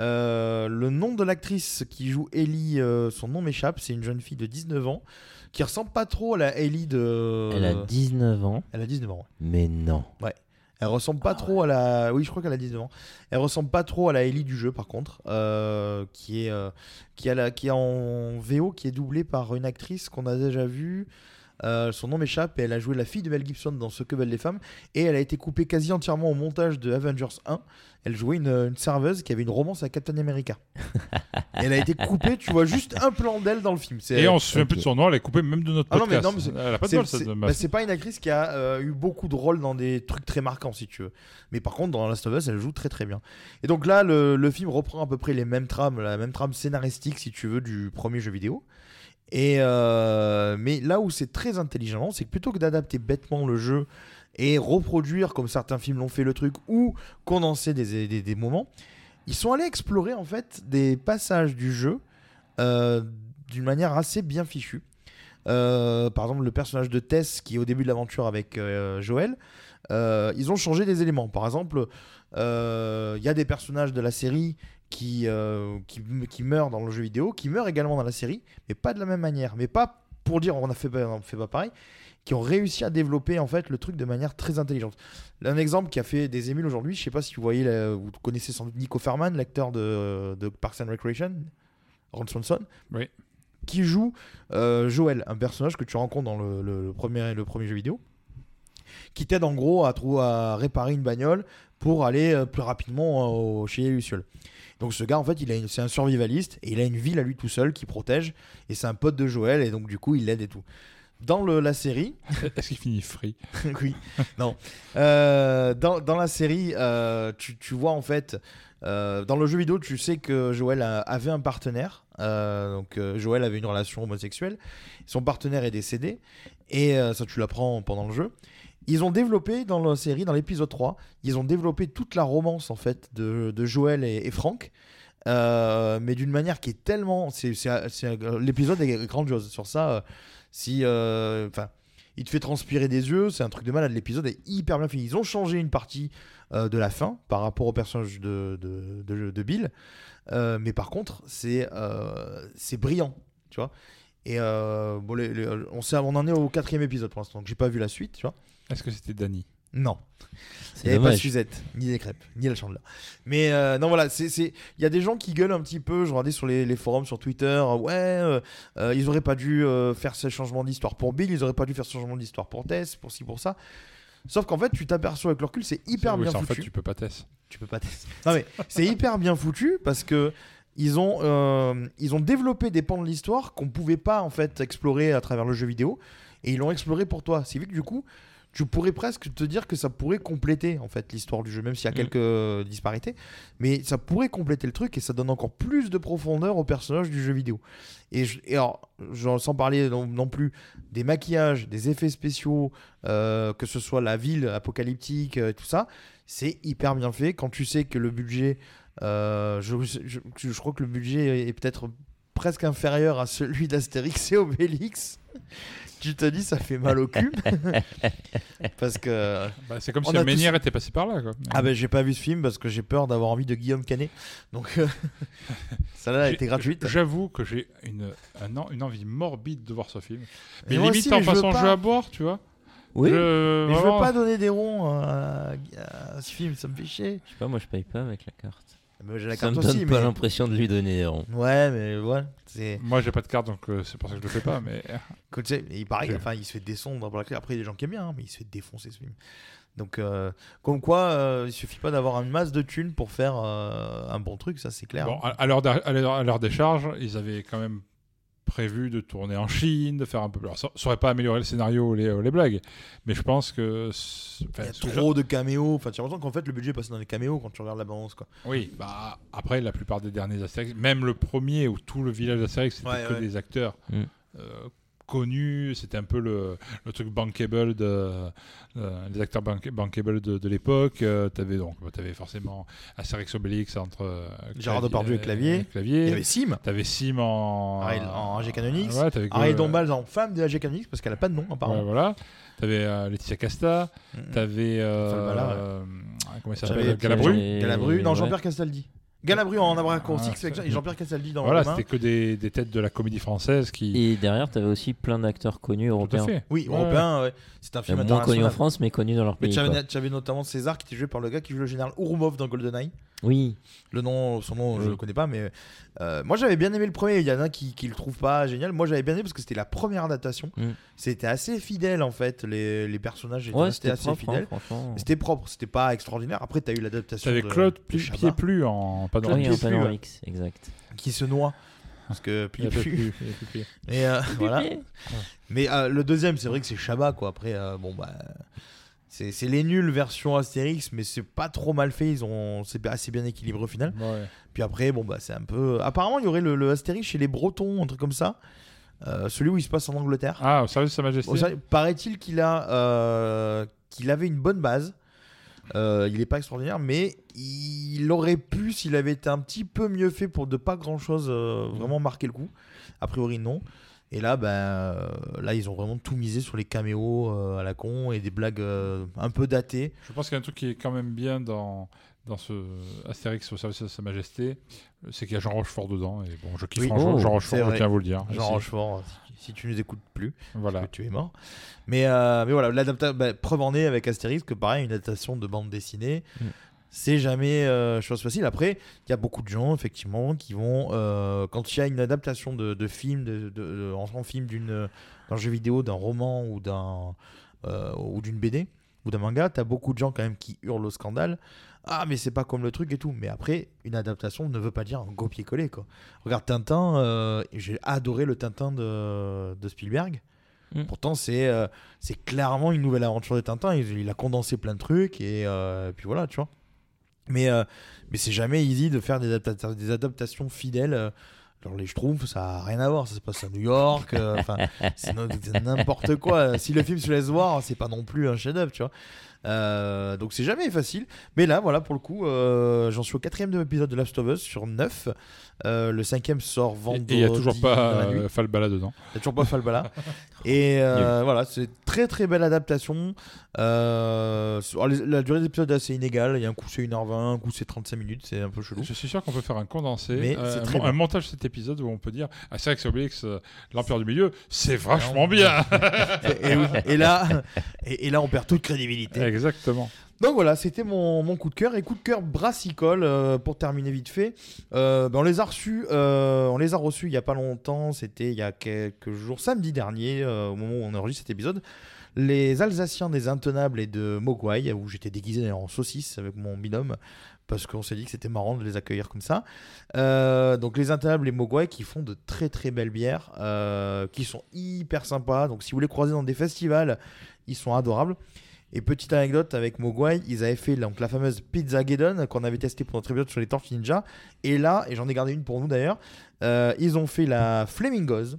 Euh, le nom de l'actrice qui joue Ellie, euh, son nom m'échappe, c'est une jeune fille de 19 ans qui ressemble pas trop à la Ellie de. Elle a 19 ans. Elle a 19 ans. ouais. Mais non. Ouais. Elle ressemble pas Ah trop à la. Oui, je crois qu'elle a 19 ans. Elle ressemble pas trop à la Ellie du jeu, par contre, euh, qui est euh, qui a la qui est en VO, qui est doublée par une actrice qu'on a déjà vue. Euh, son nom m'échappe et elle a joué la fille de Mel Gibson dans Ce que veulent les femmes et elle a été coupée quasi entièrement au montage de Avengers 1. Elle jouait une, une serveuse qui avait une romance avec Captain America. Et [laughs] elle a été coupée, tu vois juste un plan d'elle dans le film. C'est- Et on se souvient ok. plus de son nom, elle est coupée même de notre Ah non, mais podcast. non, mais c'est- elle a pas de c'est- bol, c'est- cette bah, c'est pas une actrice qui a euh, eu beaucoup de rôles dans des trucs très marquants, si tu veux. Mais par contre, dans Last of Us, elle joue très très bien. Et donc là, le, le film reprend à peu près les mêmes trames, la même trame scénaristique, si tu veux, du premier jeu vidéo. Et euh, mais là où c'est très intelligent, c'est que plutôt que d'adapter bêtement le jeu et reproduire comme certains films l'ont fait le truc ou condenser des, des, des moments, ils sont allés explorer en fait des passages du jeu euh, d'une manière assez bien fichue. Euh, par exemple, le personnage de Tess qui est au début de l'aventure avec Joël, ils ont changé des éléments. Par exemple, il y a des personnages de la série qui, euh, qui, qui meurent dans le jeu vidéo, qui meurent également dans la série, mais pas de la même manière. Mais pas pour dire on a fait, pas- on fait pas pareil, qui ont réussi à développer en fait le truc de manière très intelligente. Un exemple qui a fait des émules aujourd'hui, je sais pas si vous voyez, la- vous connaissez sans doute Nico Ferman, l'acteur de, de Parks and Recreation, Ron Swanson, Oui. qui joue euh, Joël, un personnage que tu rencontres dans le, le- le premier, le premier jeu vidéo, qui t'aide en gros à, à réparer une bagnole pour aller euh, plus rapidement euh, au- chez les Lucioles. Donc ce gars en fait il a c'est un survivaliste et il a une ville à lui tout seul qui protège et c'est un pote de Joël et donc du coup il l'aide et tout. Dans le- la série, [laughs] Est-ce qu'il finit free? [laughs] Oui, non. Euh, dans, dans la série, euh, tu, tu vois en fait, euh, dans le jeu vidéo, tu sais que Joël a- avait un partenaire. Donc Joël avait une relation homosexuelle. Son partenaire est décédé. Et ça, tu l'apprends pendant le jeu. Ils ont développé dans la série, dans l'épisode 3, ils ont développé toute la romance en fait de, Joël et, et Franck. Euh, mais d'une manière qui est tellement. L'épisode est grandiose sur ça. euh, si. euh, Enfin il te fait transpirer des yeux, c'est un truc de malade. L'épisode est hyper bien fini. Ils ont changé une partie de la fin par rapport au personnage de, de, de- Bill, mais par contre, c'est brillant, tu vois. Et bon, on, sait, on en est au quatrième épisode pour l'instant, donc j'ai pas vu la suite, tu vois. Est-ce que c'était Danny Non. C'est Il n'y avait pas. Suzette, ni des crêpes, ni la chandelle. Mais euh, non, voilà, c'est, c'est- il y a des gens qui gueulent un petit peu. Je regardais sur les, les forums, sur Twitter. euh, ouais, euh, euh, ils auraient pas dû euh, faire ce changement d'histoire pour Bill, ils auraient pas dû faire ce changement d'histoire pour Tess, pour ci, pour ça. Sauf qu'en fait, tu t'aperçois avec le recul, c'est hyper Oui, bien ça, En foutu. fait, tu peux pas tester. Tu peux pas tester. Non mais c'est hyper bien foutu parce que ils ont euh, ils ont développé des pans de l'histoire qu'on pouvait pas en fait explorer à travers le jeu vidéo et ils l'ont exploré pour toi. C'est vrai que du coup tu pourrais presque te dire que ça pourrait compléter en fait l'histoire du jeu, même s'il y a Mm. quelques euh, disparités, mais ça pourrait compléter le truc et ça donne encore plus de profondeur au personnage du jeu vidéo. Et, je- et alors, sans parler non, non plus des maquillages, des effets spéciaux, euh, que ce soit la ville apocalyptique, euh, tout ça, c'est hyper bien fait. Quand tu sais que le budget, euh, je- je crois que le budget est peut-être presque inférieur à celui d'Astérix et Obélix. Tu te dis, ça fait mal au cul. [laughs] parce que. Bah, c'est comme si la Ménière tous- était passée par là. Quoi. Ah ben j'ai pas vu ce film parce que j'ai peur d'avoir envie de Guillaume Canet. Donc euh, [laughs] celle-là a été gratuite. J'avoue que j'ai une, un en- une envie morbide de voir ce film. Mais moi limite aussi, en mais je veux façon pas. jeu à boire, tu vois. Oui, Je- Mais je veux pas donner des ronds à, à ce film, ça me fait chier. je sais pas, moi je paye pas avec la carte. Mais j'ai la Ça carte me donne aussi, pas mais... l'impression de lui donner des ronds. Ouais, mais ouais, c'est. Moi, j'ai pas de carte, donc euh, c'est pour ça que je le fais pas. Mais [laughs] Écoute, tu sais, il paraît, enfin, il se fait descendre. Après, il y a des gens qui aiment bien, hein, mais il se fait défoncer ce film. Donc, euh, comme quoi, euh, il suffit pas d'avoir une masse de thunes pour faire euh, un bon truc, ça c'est clair. bon, à, à leur décharge, ils avaient quand même prévu de tourner en Chine, de faire un peu. Alors, ça, ça aurait pas amélioré le scénario ou les, ou les blagues, mais je pense que. il y a trop de caméos. Enfin, tu as l'impression qu'en fait, le budget est passé dans les caméos quand tu regardes la balance, quoi. Oui, bah après la plupart des derniers Astérix, même le premier où tout le village d'Astérix c'était Ouais, que ouais. des acteurs Mm. euh, connus, c'était un peu le, le truc bankable de euh, les acteurs bank- bankable de, de l'époque. Euh, t'avais donc bah, t'avais forcément Astérix Obélix entre euh, Gérard Clavier- Depardieu et Clavier. Clavier. Il y avait Sim, T'avais Sim en Ariel- en AG Canonix. Ouais, Ariel Dombal en femme de AG Canonix parce qu'elle a pas de nom, Ouais, apparemment. voilà. T'avais euh, Laetitia Casta. Mm. T'avais euh, ouais. euh, comment il Galabru. Et- Galabru, non, ouais. Jean-Pierre Castaldi. Galabru en abracroix Ah, et Jean-Pierre Castaldi dans Voilà, c'était que des, des têtes de la comédie française qui. Et derrière, t'avais aussi plein d'acteurs connus Tout à européens. fait. Oui, Ouais. européen, ouais. c'est un Euh, film moins connus en international. France, mais connus dans leur Mais pays. tu avais, quoi. tu avais notamment César qui était joué par le gars qui joue le général Ourumov dans GoldenEye. Oui. Le nom, son nom, je le connais pas, mais euh, moi j'avais bien aimé le premier. Il y en a qui, qui le trouvent pas génial. Moi j'avais bien aimé parce que c'était la première adaptation. Mm. C'était assez fidèle en fait. Les, les personnages étaient Ouais, restés c'était assez propre, fidèles. hein, franchement. C'était propre, c'était pas extraordinaire. Après, tu as eu l'adaptation T'avais de, Claude de Pli- Chabat, Pied-Plu en Oui, panoramique. un Pied-Plu, panoramique, exact. qui se noie. Parce que plus- il plus de pied. Et euh, voilà. Mais euh, le deuxième, c'est vrai que c'est Chabat, quoi. Après, euh, bon, bah. C'est c'est les nuls version Astérix, mais c'est pas trop mal fait. Ils ont, c'est assez bien équilibré au final. Ouais. Puis après, bon, bah, c'est un peu. Apparemment, il y aurait le, le Astérix chez les Bretons, un truc comme ça. Euh, celui où il se passe en Angleterre. Ah, au service de Sa Majesté. Bon, Paraît-il qu'il a, euh, qu'il avait une bonne base. Euh, il est pas extraordinaire, mais il aurait pu, s'il avait été un petit peu mieux fait pour de pas grand chose, vraiment marquer le coup. A priori, non. Et là, ben, euh, là, ils ont vraiment tout misé sur les caméos euh, à la con et des blagues euh, un peu datées. Je pense qu'il y a un truc qui est quand même bien dans, dans ce Astérix au service de Sa Majesté, euh, c'est qu'il y a Jean Rochefort dedans. Et bon, je kiffe Oui. Oh, Jean c'est Rochefort, je tiens à vous le dire. Jean. Rochefort, si, tu nous écoutes plus, Voilà. parce que tu es mort. Mais, euh, mais voilà, l'adaptation, bah, preuve en est avec Astérix que pareil, une adaptation de bande dessinée, Mm. c'est jamais euh, chose facile. Après, il y a beaucoup de gens, effectivement, qui vont, euh, quand il y a une adaptation de, de film, de, en, film d'une, d'un jeu vidéo, d'un roman ou d'un ou d'une BD ou d'un manga, tu as beaucoup de gens quand même qui hurlent au scandale. Ah, mais c'est pas comme le truc et tout. Mais après, une adaptation ne veut pas dire un copier-coller, quoi. Regarde Tintin, euh, j'ai adoré le Tintin de, de Spielberg. Mm. Pourtant, c'est euh, c'est clairement une nouvelle aventure de Tintin. Il, il a condensé plein de trucs et euh, puis voilà, tu vois. Mais, mais c'est jamais easy de faire des, adapta- des adaptations fidèles. Alors, les Schtroumpfs, ça n'a rien à voir. Ça se passe à New York. euh, Enfin, [laughs] c'est n'importe quoi. Si le film se laisse voir, c'est pas non plus un chef-d'œuvre, tu vois. Euh, donc c'est jamais facile. Mais là, voilà, pour le coup, euh, j'en suis au quatrième de épisode de Last of Us sur 9. Euh, le cinquième sort vendredi. et il n'y a toujours pas euh, Falbala dedans. Il n'y a toujours pas Falbala. [laughs] Et euh, voilà, c'est très très belle adaptation. Euh, sur- alors, les- la durée des épisodes est assez inégale. Il y a un coup c'est 1h20, un coup c'est 35 minutes, c'est un peu chelou. Je suis sûr qu'on peut faire un condensé, Mais c'est un, montage de cet épisode où on peut dire Ah, c'est vrai que c'est Obélix, l'Empire du Milieu, c'est vachement bien [laughs] et, et oui, et là, et, et là, on perd toute crédibilité. Exactement. Donc voilà, c'était mon, coup de cœur. Et coup de cœur brassicole, euh, pour terminer vite fait. Euh, ben, on les a reçus, euh, on les a reçus il y a pas longtemps. C'était il y a quelques jours, samedi dernier, euh, au moment où on enregistre cet épisode. Les Alsaciens des Intenables et de Mogwai, où j'étais déguisé en saucisse avec mon binôme, parce qu'on s'est dit que c'était marrant de les accueillir comme ça. Euh, donc les Intenables et Mogwai qui font de très très belles bières, euh, qui sont hyper sympas. Donc si vous les croisez dans des festivals, ils sont adorables. Et petite anecdote avec Mogwai, ils avaient fait donc, la fameuse Pizza Geddon qu'on avait testé pour notre épisode sur les Tortues Ninja. Et là, et j'en ai gardé une pour nous d'ailleurs, euh, ils ont fait la Flamingos.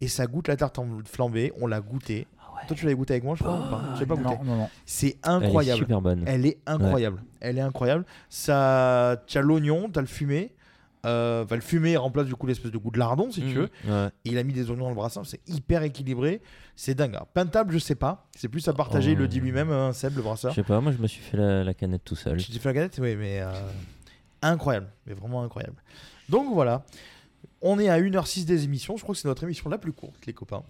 Et ça goûte la tarte en flambée. On l'a goûté. Toi, tu l'avais goûté avec moi, je crois ou pas pas goûté. Non, non, non. C'est Elle est incroyable. super bonne. Elle est incroyable. Elle est incroyable. Ça, tu as l'oignon, tu as le fumé. Euh, enfin, le fumé remplace du coup l'espèce de goût de lardon, si tu Mhm. veux. Ouais. Et il a mis des oignons dans le brassin. C'est hyper équilibré. C'est dingue. Alors, Pintable, je sais pas. C'est plus à partager. Il Oh. le dit lui-même, hein, Seb, le brasseur. Je sais pas, moi je me suis fait la, la canette tout seul. Tu t'es fait la galette Oui, mais euh, incroyable. Mais vraiment incroyable. Donc voilà. On est à 1h06 des émissions. Je crois que c'est notre émission la plus courte, les copains.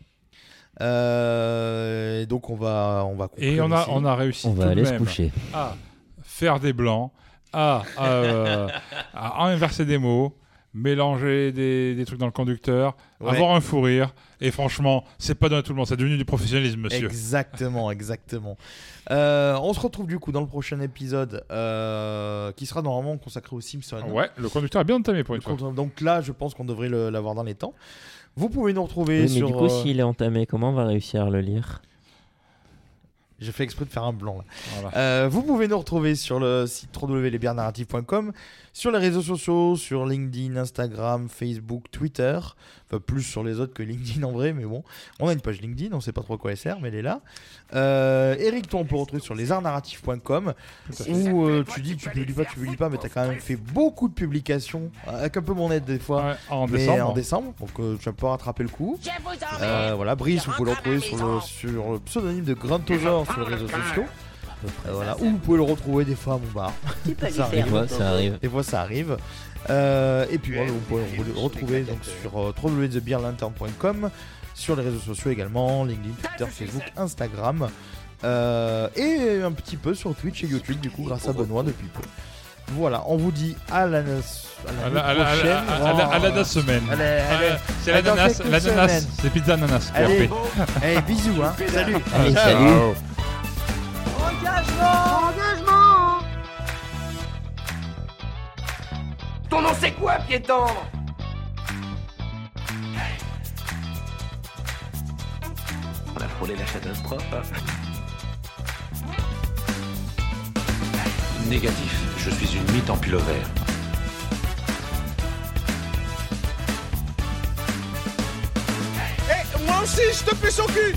Euh, et donc on va, on va Et on a, ici. on a réussi On tout va de aller se coucher. à faire des blancs, à, euh, à inverser des mots, mélanger des, des trucs dans le conducteur, Ouais. avoir un fou rire. Et franchement, c'est pas donné à tout le monde, c'est devenu du professionnalisme, monsieur. Exactement, exactement. Euh, on se retrouve du coup dans le prochain épisode euh, qui sera normalement consacré aux Simpsons. Ouais, le conducteur a bien entamé pour une fois. Donc là, je pense qu'on devrait le- l'avoir dans les temps. Vous pouvez nous retrouver Oui, mais sur. du coup, euh, s'il est entamé, comment on va réussir à le lire? J'ai fait exprès de faire un blanc là. Voilà. Euh, vous pouvez nous retrouver sur le site www.lesbiernarratifs.com, sur les réseaux sociaux, sur LinkedIn, Instagram, Facebook, Twitter. Enfin, plus sur les autres que LinkedIn en vrai, mais bon. On a une page LinkedIn, on sait pas trop à quoi elle sert, mais elle est là. Euh, Eric, toi, on peut retrouver sur lesartsnarratifs.com où euh, tu dis que tu publies pas, tu publies pas, mais tu as quand même fait beaucoup de publications, avec un peu mon aide des fois. Ouais, en mais décembre. en décembre, donc euh, tu vas pas rattraper le coup. Euh, voilà, Brice, vous pouvez le retrouver sur le, sur le pseudomym de Grand Tosaur sur les réseaux sociaux. Peu près. Euh, voilà. Ou vous pouvez le retrouver des fois à mon bar. [laughs] Ça faire Des fois, ça arrive. Des fois, ça arrive. Euh, et puis, vous pouvez le retrouver donc, sur euh, www.thebeerlantern.com, sur les réseaux sociaux également, LinkedIn, Twitter, Facebook, Instagram, euh, et un petit peu sur Twitch et YouTube, du coup, grâce à Benoît depuis peu. Voilà, on vous dit à la, à la, À la, à semaine. Ah, C'est l'ananas, l'ananas, c'est pizza ananas. Allez, bisous, hein. Salut. Allez, Ciao. salut. Ton nom c'est quoi, piéton On a frôlé la catastrophe. hein. Négatif, je suis une mythe en pullover. Eh, moi aussi, je te fais son cul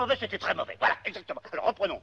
mauvais, c'était très mauvais. Voilà, exactement. Alors reprenons.